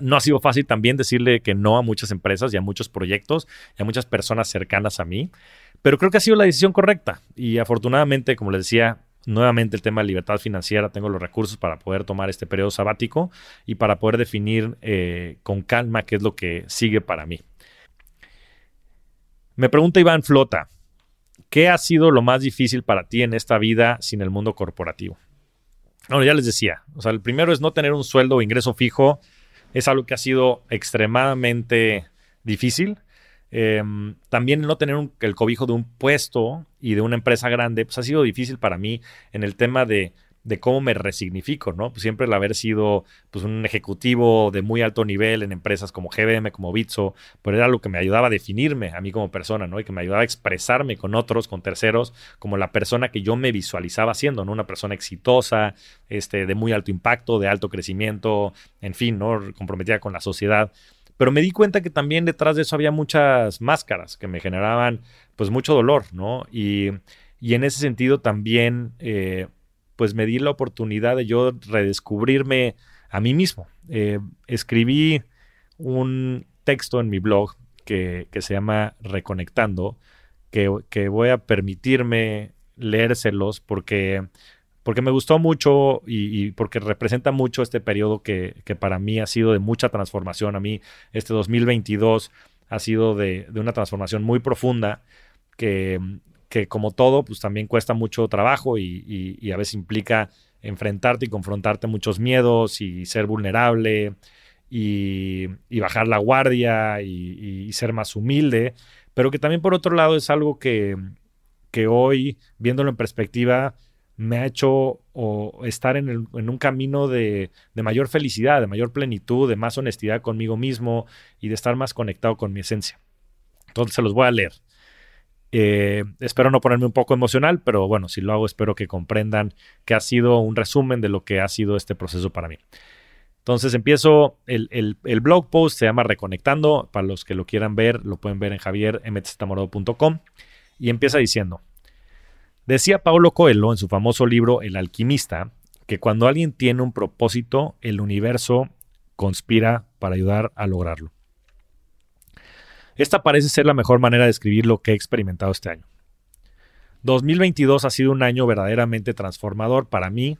no ha sido fácil también decirle que no a muchas empresas y a muchos proyectos y a muchas personas cercanas a mí, pero creo que ha sido la decisión correcta y afortunadamente, como les decía, nuevamente el tema de libertad financiera, tengo los recursos para poder tomar este periodo sabático y para poder definir eh, con calma qué es lo que sigue para mí. Me pregunta Iván Flota, ¿qué ha sido lo más difícil para ti en esta vida sin el mundo corporativo? Bueno, ya les decía, o sea, el primero es no tener un sueldo o ingreso fijo es algo que ha sido extremadamente difícil. Em, también no tener el cobijo de un puesto y de una empresa grande, pues ha sido difícil para mí en el tema de de cómo me resignifico, ¿no? Pues siempre el haber sido pues, un ejecutivo de muy alto nivel en empresas como GBM, como Bitso, pero era algo que me ayudaba a definirme a mí como persona, ¿no? Y que me ayudaba a expresarme con otros, con terceros, como la persona que yo me visualizaba siendo, ¿no? Una persona exitosa, este, de muy alto impacto, de alto crecimiento, en fin, ¿no? Comprometida con la sociedad. Pero me di cuenta que también detrás de eso había muchas máscaras que me generaban pues mucho dolor, ¿no? Y, y en ese sentido también... Eh, pues me di la oportunidad de yo redescubrirme a mí mismo. Eh, escribí un texto en mi blog que, se llama Reconectando, que, voy a permitirme leérselos porque, porque me gustó mucho y, porque representa mucho este periodo que, para mí ha sido de mucha transformación. A mí este 2022 ha sido de, de una transformación muy profunda que, que como todo, pues también cuesta mucho trabajo y, a veces implica enfrentarte y confrontarte muchos miedos y ser vulnerable y, bajar la guardia y, ser más humilde, pero que también por otro lado es algo que, que hoy, viéndolo en perspectiva, me ha hecho estar en, un camino de, de, mayor felicidad, de mayor plenitud, de más honestidad conmigo mismo y de estar más conectado con mi esencia. Entonces se los voy a leer. Eh, espero no ponerme un poco emocional, pero bueno, si lo hago, espero que comprendan que ha sido un resumen de lo que ha sido este proceso para mí. Entonces empiezo, el, blog post se llama Reconectando, para los que lo quieran ver, lo pueden ver en javiermtzamorado.com y empieza diciendo, decía Paulo Coelho en su famoso libro El alquimista, que cuando alguien tiene un propósito, el universo conspira para ayudar a lograrlo. Esta parece ser la mejor manera de describir lo que he experimentado este año. 2022 ha sido un año verdaderamente transformador para mí.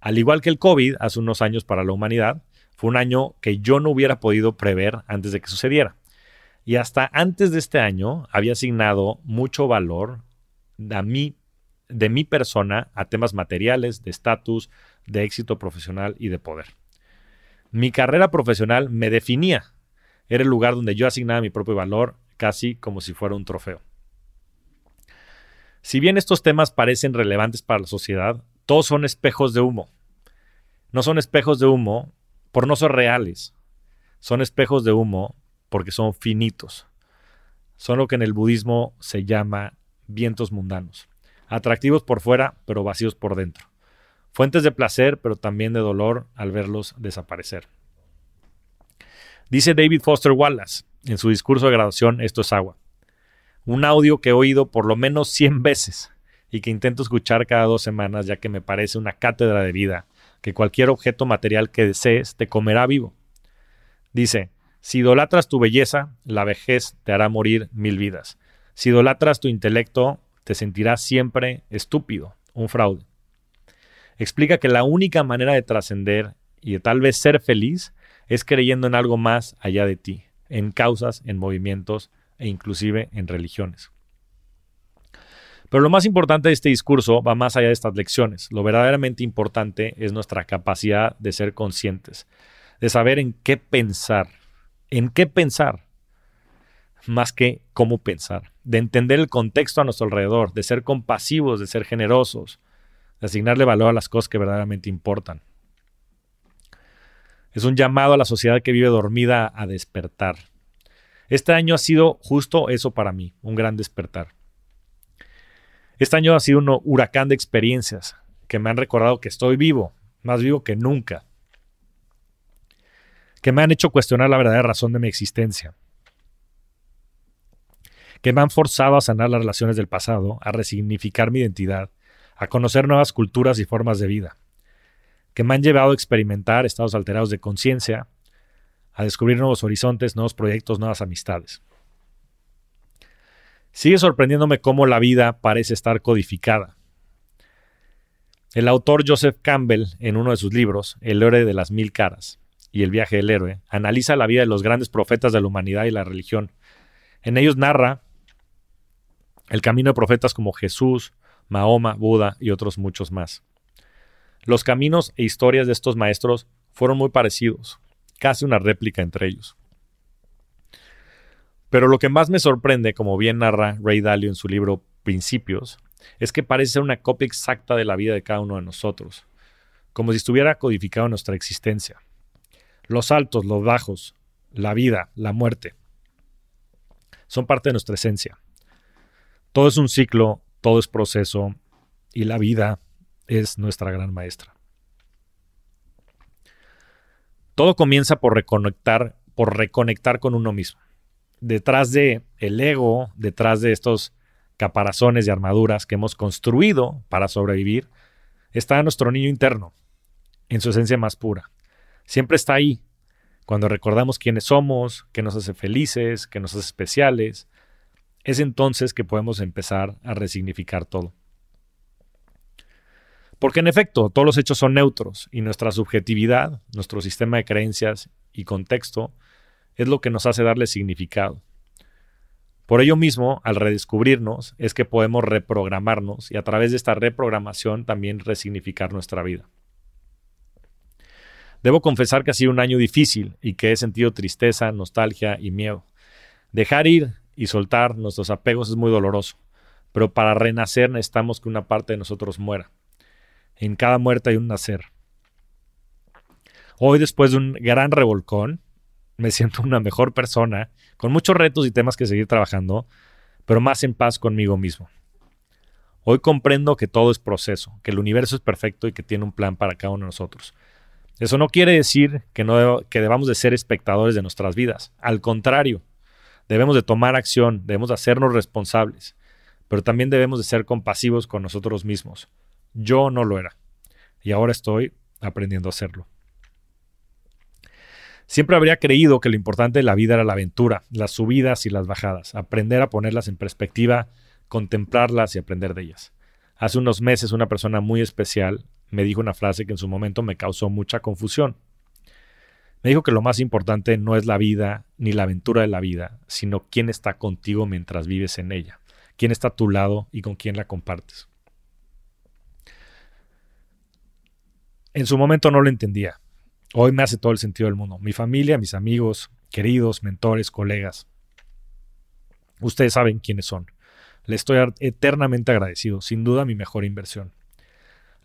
Al igual que el COVID hace unos años para la humanidad, fue un año que yo no hubiera podido prever antes de que sucediera. Y hasta antes de este año había asignado mucho valor a mí, de mi persona a temas materiales, de estatus, de éxito profesional y de poder. Mi carrera profesional me definía era el lugar donde yo asignaba mi propio valor, casi como si fuera un trofeo. Si bien estos temas parecen relevantes para la sociedad, todos son espejos de humo. No son espejos de humo por no ser reales. Son espejos de humo porque son finitos. Son lo que en el budismo se llama vientos mundanos. Atractivos por fuera, pero vacíos por dentro. Fuentes de placer, pero también de dolor al verlos desaparecer. Dice David Foster Wallace en su discurso de graduación, esto es agua. Un audio que he oído por lo menos 100 veces y que intento escuchar cada dos semanas ya que me parece una cátedra de vida, que cualquier objeto material que desees te comerá vivo. Dice, si idolatras tu belleza, la vejez te hará morir mil vidas. Si idolatras tu intelecto, te sentirás siempre estúpido, un fraude. Explica que la única manera de trascender y de tal vez ser feliz es creyendo en algo más allá de ti, en causas, en movimientos e inclusive en religiones. Pero lo más importante de este discurso va más allá de estas lecciones. Lo verdaderamente importante es nuestra capacidad de ser conscientes, de saber en qué pensar, en qué pensar, más que cómo pensar, de entender el contexto a nuestro alrededor, de ser compasivos, de ser generosos, de asignarle valor a las cosas que verdaderamente importan. Es un llamado a la sociedad que vive dormida a despertar. Este año ha sido justo eso para mí, un gran despertar. Este año ha sido un huracán de experiencias que me han recordado que estoy vivo, más vivo que nunca, que me han hecho cuestionar la verdadera razón de mi existencia, que me han forzado a sanar las relaciones del pasado, a resignificar mi identidad, a conocer nuevas culturas y formas de vida, que me han llevado a experimentar estados alterados de conciencia, a descubrir nuevos horizontes, nuevos proyectos, nuevas amistades. Sigue sorprendiéndome cómo la vida parece estar codificada. El autor Joseph Campbell, en uno de sus libros, El héroe de las mil caras y el viaje del héroe, analiza la vida de los grandes profetas de la humanidad y la religión. En ellos narra el camino de profetas como Jesús, Mahoma, Buda y otros muchos más. Los caminos e historias de estos maestros fueron muy parecidos, casi una réplica entre ellos. Pero lo que más me sorprende, como bien narra Ray Dalio en su libro Principios, es que parece ser una copia exacta de la vida de cada uno de nosotros, como si estuviera codificado en nuestra existencia. Los altos, los bajos, la vida, la muerte, son parte de nuestra esencia. Todo es un ciclo, todo es proceso y la vida es nuestra gran maestra. Todo comienza por reconectar, por reconectar con uno mismo. Detrás de el ego, detrás de estos caparazones y armaduras que hemos construido para sobrevivir, está nuestro niño interno, en su esencia más pura. Siempre está ahí, cuando recordamos quiénes somos, qué nos hace felices, qué nos hace especiales, es entonces que podemos empezar a resignificar todo. Porque en efecto, todos los hechos son neutros y nuestra subjetividad, nuestro sistema de creencias y contexto es lo que nos hace darle significado. Por ello mismo, al redescubrirnos, es que podemos reprogramarnos y a través de esta reprogramación también resignificar nuestra vida. Debo confesar que ha sido un año difícil y que he sentido tristeza, nostalgia y miedo. Dejar ir y soltar nuestros apegos es muy doloroso, pero para renacer necesitamos que una parte de nosotros muera. En cada muerte hay un nacer. Hoy, después de un gran revolcón, me siento una mejor persona, con muchos retos y temas que seguir trabajando, pero más en paz conmigo mismo. Hoy comprendo que todo es proceso, que el universo es perfecto y que tiene un plan para cada uno de nosotros. Eso no quiere decir que, no que debamos de ser espectadores de nuestras vidas. Al contrario, Debemos de tomar acción, debemos de hacernos responsables, pero también debemos de ser compasivos con nosotros mismos. Yo no lo era y ahora estoy aprendiendo a hacerlo. Siempre habría creído que lo importante de la vida era la aventura, las subidas y las bajadas, aprender a ponerlas en perspectiva, contemplarlas y aprender de ellas. Hace unos meses una persona muy especial me dijo una frase que en su momento me causó mucha confusión. Me dijo que lo más importante no es la vida ni la aventura de la vida, sino quién está contigo mientras vives en ella, quién está a tu lado y con quién la compartes. En su momento no lo entendía. Hoy me hace todo el sentido del mundo. Mi familia, mis amigos, queridos, mentores, colegas. Ustedes saben quiénes son. Le estoy eternamente agradecido, sin duda mi mejor inversión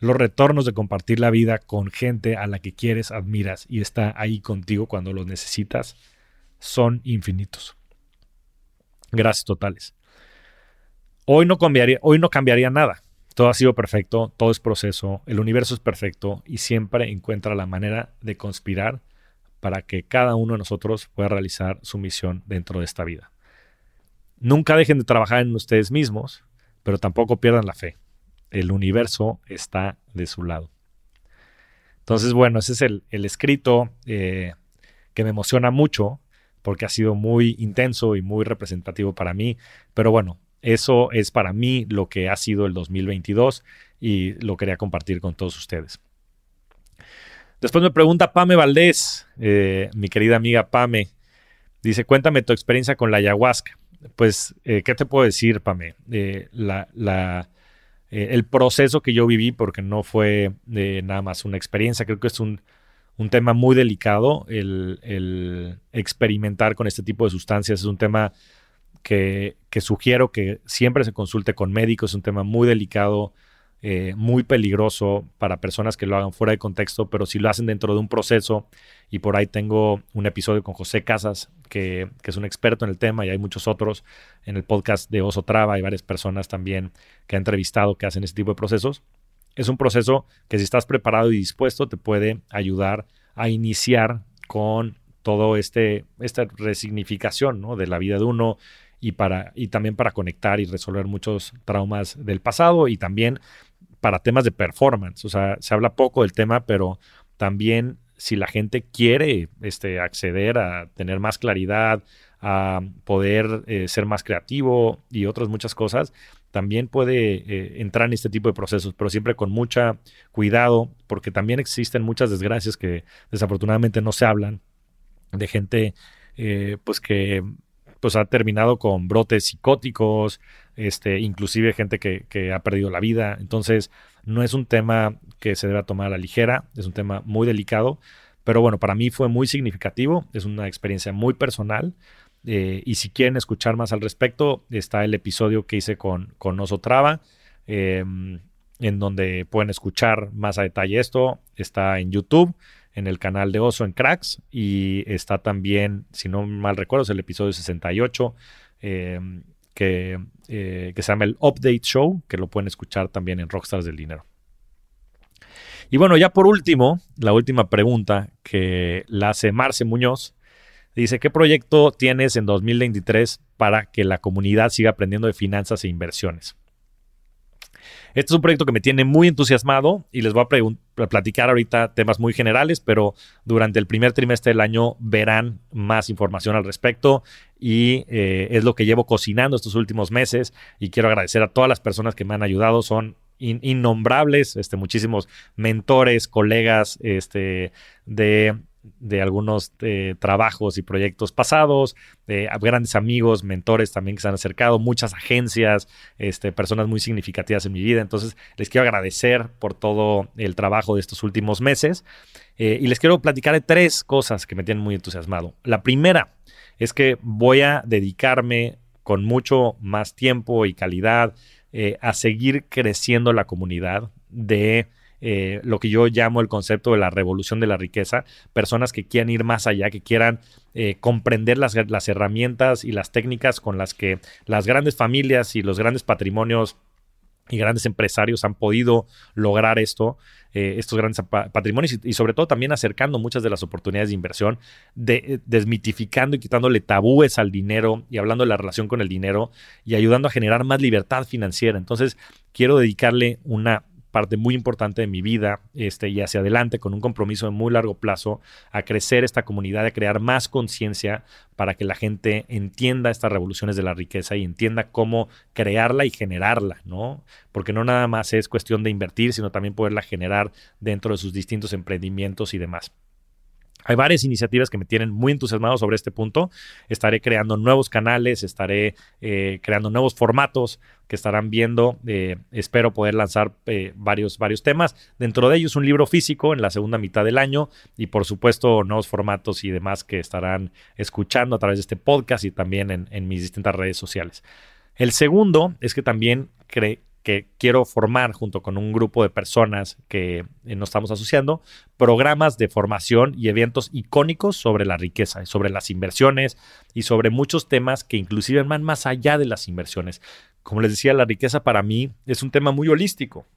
los retornos de compartir la vida con gente a la que quieres, admiras y está ahí contigo cuando los necesitas son infinitos. Gracias totales. Hoy no cambiaría, hoy no cambiaría nada. Todo ha sido perfecto, todo es proceso, el universo es perfecto y siempre encuentra la manera de conspirar para que cada uno de nosotros pueda realizar su misión dentro de esta vida. Nunca dejen de trabajar en ustedes mismos, pero tampoco pierdan la fe el universo está de su lado. Entonces, bueno, ese es el, escrito eh, que me emociona mucho porque ha sido muy intenso y muy representativo para mí. Pero bueno, eso es para mí lo que ha sido el 2022 y lo quería compartir con todos ustedes. Después me pregunta Pame Valdés, eh, mi querida amiga Pame. Dice, cuéntame tu experiencia con la ayahuasca. Pues, eh, ¿qué te puedo decir, Pame? eh, el proceso que yo viví, porque no fue nada más una experiencia, creo que es un, tema muy delicado el, experimentar con este tipo de sustancias, es un tema que, sugiero que siempre se consulte con médicos, es un tema muy delicado eh, muy peligroso para personas que lo hagan fuera de contexto, pero si lo hacen dentro de un proceso, y por ahí tengo un episodio con José Casas, que, es un experto en el tema, y hay muchos otros en el podcast de Oso Traba, hay varias personas también que ha entrevistado que hacen ese tipo de procesos. Es un proceso que si estás preparado y dispuesto te puede ayudar a iniciar con todo este esta resignificación ¿no? de la vida de uno y para y también para conectar y resolver muchos traumas del pasado y también para temas de performance. O sea, se habla poco del tema, pero también si la gente quiere este, acceder a tener más claridad, a poder eh, ser más creativo y otras muchas cosas, también puede eh, entrar en este tipo de procesos, pero siempre con mucha cuidado, porque también existen muchas desgracias que desafortunadamente no se hablan de gente eh, pues que pues ha terminado con brotes psicóticos, este, inclusive gente que, ha perdido la vida. Entonces, no es un tema que se deba tomar a la ligera, es un tema muy delicado, pero bueno, para mí fue muy significativo, es una experiencia muy personal. Eh, y si quieren escuchar más al respecto, está el episodio que hice con, con Oso Traba, em, en donde pueden escuchar más a detalle esto. Está en YouTube en el canal de Oso en Cracks y está también, si no mal recuerdo, es el episodio 68 em, que, eh, que se llama el Update Show, que lo pueden escuchar también en Rockstars del Dinero. Y bueno, ya por último, la última pregunta que la hace Marce Muñoz. Dice, ¿qué proyecto tienes en 2023 para que la comunidad siga aprendiendo de finanzas e inversiones? Este es un proyecto que me tiene muy entusiasmado y les voy a, platicar ahorita temas muy generales, pero durante el primer trimestre del año verán más información al respecto y eh, es lo que llevo cocinando estos últimos meses y quiero agradecer a todas las personas que me han ayudado. Son innombrables, este, muchísimos mentores, colegas este, de de algunos eh, trabajos y proyectos pasados, de grandes amigos, mentores también que se han acercado, muchas agencias, este, personas muy significativas en mi vida. Entonces, les quiero agradecer por todo el trabajo de estos últimos meses eh, y les quiero platicar de tres cosas que me tienen muy entusiasmado. La primera es que voy a dedicarme con mucho más tiempo y calidad eh, a seguir creciendo la comunidad de eh, lo que yo llamo el concepto de la revolución de la riqueza, personas que quieran ir más allá, que quieran eh, comprender las, herramientas y las técnicas con las que las grandes familias y los grandes patrimonios y grandes empresarios han podido lograr esto, eh, estos grandes patrimonios y, sobre todo también acercando muchas de las oportunidades de inversión, desmitificando y quitándole tabúes al dinero y hablando de la relación con el dinero y ayudando a generar más libertad financiera. Entonces, quiero dedicarle una parte muy importante de mi vida este, y hacia adelante con un compromiso de muy largo plazo a crecer esta comunidad, a crear más conciencia para que la gente entienda estas revoluciones de la riqueza y entienda cómo crearla y generarla, ¿no? Porque no nada más es cuestión de invertir, sino también poderla generar dentro de sus distintos emprendimientos y demás. Hay varias iniciativas que me tienen muy entusiasmado sobre este punto. Estaré creando nuevos canales, estaré eh, creando nuevos formatos que estarán viendo. Eh, espero poder lanzar eh, varios, varios temas. Dentro de ellos un libro físico en la segunda mitad del año y por supuesto nuevos formatos y demás que estarán escuchando a través de este podcast y también en, mis distintas redes sociales. El segundo es que también creo que quiero formar junto con un grupo de personas que eh, nos estamos asociando, programas de formación y eventos icónicos sobre la riqueza, sobre las inversiones y sobre muchos temas que inclusive van más allá de las inversiones. Como les decía, la riqueza para mí es un tema muy holístico,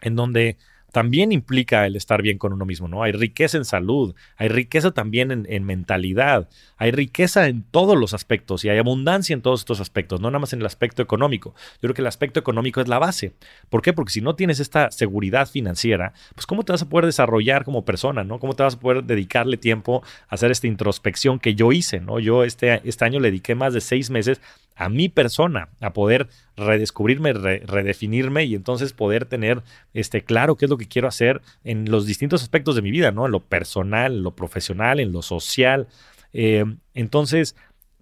en donde también implica el estar bien con uno mismo, ¿no? Hay riqueza en salud, hay riqueza también en, mentalidad, hay riqueza en todos los aspectos y hay abundancia en todos estos aspectos, no nada más en el aspecto económico. Yo creo que el aspecto económico es la base. ¿Por qué? Porque si no tienes esta seguridad financiera, pues ¿cómo te vas a poder desarrollar como persona, ¿no? ¿Cómo te vas a poder dedicarle tiempo a hacer esta introspección que yo hice, ¿no? Yo este, este año le dediqué más de seis meses a mi persona, a poder redescubrirme, redefinirme y entonces poder tener este, claro qué es lo que quiero hacer en los distintos aspectos de mi vida, ¿no? En lo personal, en lo profesional, en lo social. Eh, entonces,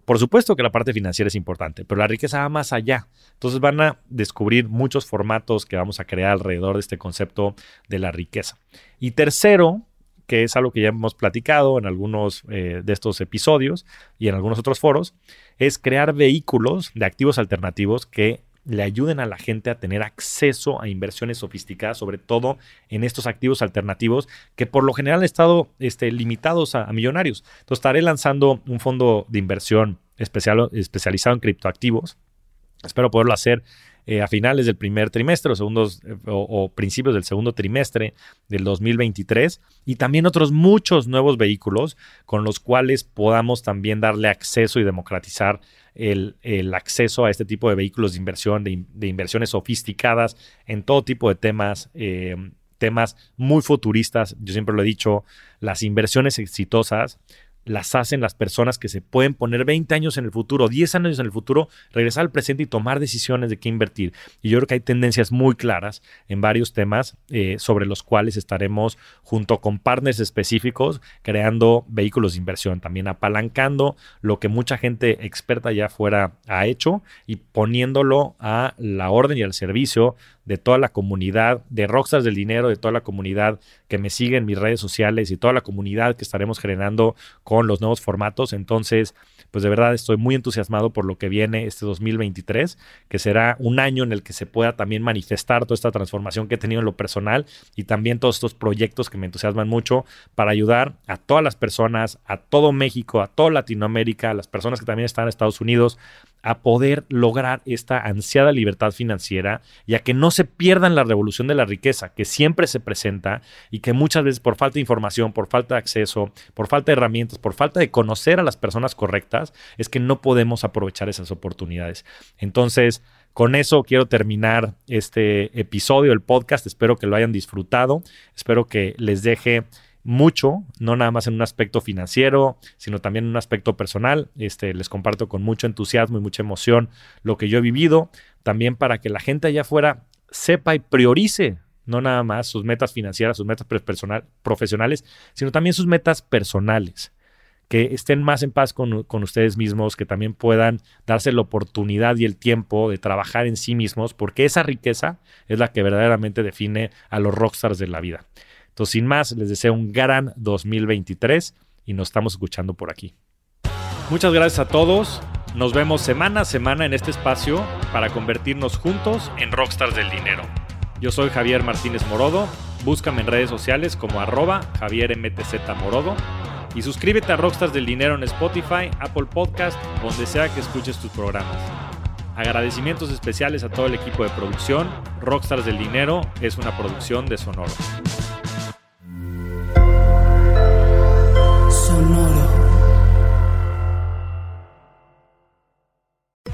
por supuesto que la parte financiera es importante, pero la riqueza va más allá. Entonces van a descubrir muchos formatos que vamos a crear alrededor de este concepto de la riqueza. Y tercero, que es algo que ya hemos platicado en algunos eh, de estos episodios y en algunos otros foros, es crear vehículos de activos alternativos que le ayuden a la gente a tener acceso a inversiones sofisticadas, sobre todo en estos activos alternativos que por lo general han estado este, limitados a, millonarios. Entonces estaré lanzando un fondo de inversión especial, especializado en criptoactivos. Espero poderlo hacer eh, a finales del primer trimestre o, segundos, eh, o, principios del segundo trimestre del 2023 y también otros muchos nuevos vehículos con los cuales podamos también darle acceso y democratizar el, acceso a este tipo de vehículos de inversión, de, inversiones sofisticadas en todo tipo de temas. Eh, temas muy futuristas, yo siempre lo he dicho, las inversiones exitosas las hacen las personas que se pueden poner 20 años en el futuro, 10 años en el futuro, regresar al presente y tomar decisiones de qué invertir. Y yo creo que hay tendencias muy claras en varios temas eh, sobre los cuales estaremos junto con partners específicos creando vehículos de inversión, también apalancando lo que mucha gente experta ya fuera ha hecho y poniéndolo a la orden y al servicio de toda la comunidad de Rockstars del Dinero, de toda la comunidad que me sigue en mis redes sociales y toda la comunidad que estaremos generando con los nuevos formatos. Entonces, pues de verdad estoy muy entusiasmado por lo que viene este 2023, que será un año en el que se pueda también manifestar toda esta transformación que he tenido en lo personal y también todos estos proyectos que me entusiasman mucho para ayudar a todas las personas, a todo México, a toda Latinoamérica, a las personas que también están en Estados Unidos, a poder lograr esta ansiada libertad financiera y a que no se pierdan la revolución de la riqueza que siempre se presenta y que muchas veces por falta de información, por falta de acceso, por falta de herramientas, por falta de conocer a las personas correctas, es que no podemos aprovechar esas oportunidades. Entonces, con eso quiero terminar este episodio del podcast. Espero que lo hayan disfrutado. Espero que les deje mucho, no nada más en un aspecto financiero, sino también en un aspecto personal. Este, les comparto con mucho entusiasmo y mucha emoción lo que yo he vivido, también para que la gente allá afuera sepa y priorice no nada más sus metas financieras, sus metas profesionales, sino también sus metas personales. Que estén más en paz con, con, ustedes mismos, que también puedan darse la oportunidad y el tiempo de trabajar en sí mismos, porque esa riqueza es la que verdaderamente define a los rockstars de la vida. Entonces, sin más, les deseo un gran 2023 y nos estamos escuchando por aquí. Muchas gracias a todos. Nos vemos semana a semana en este espacio para convertirnos juntos en rockstars del dinero. Yo soy Javier Martínez Morodo. Búscame en redes sociales como arroba Javier Morodo. Y suscríbete a Rockstars del Dinero en Spotify, Apple Podcast, donde sea que escuches tus programas. Agradecimientos especiales a todo el equipo de producción. Rockstars del Dinero es una producción de Sonoro.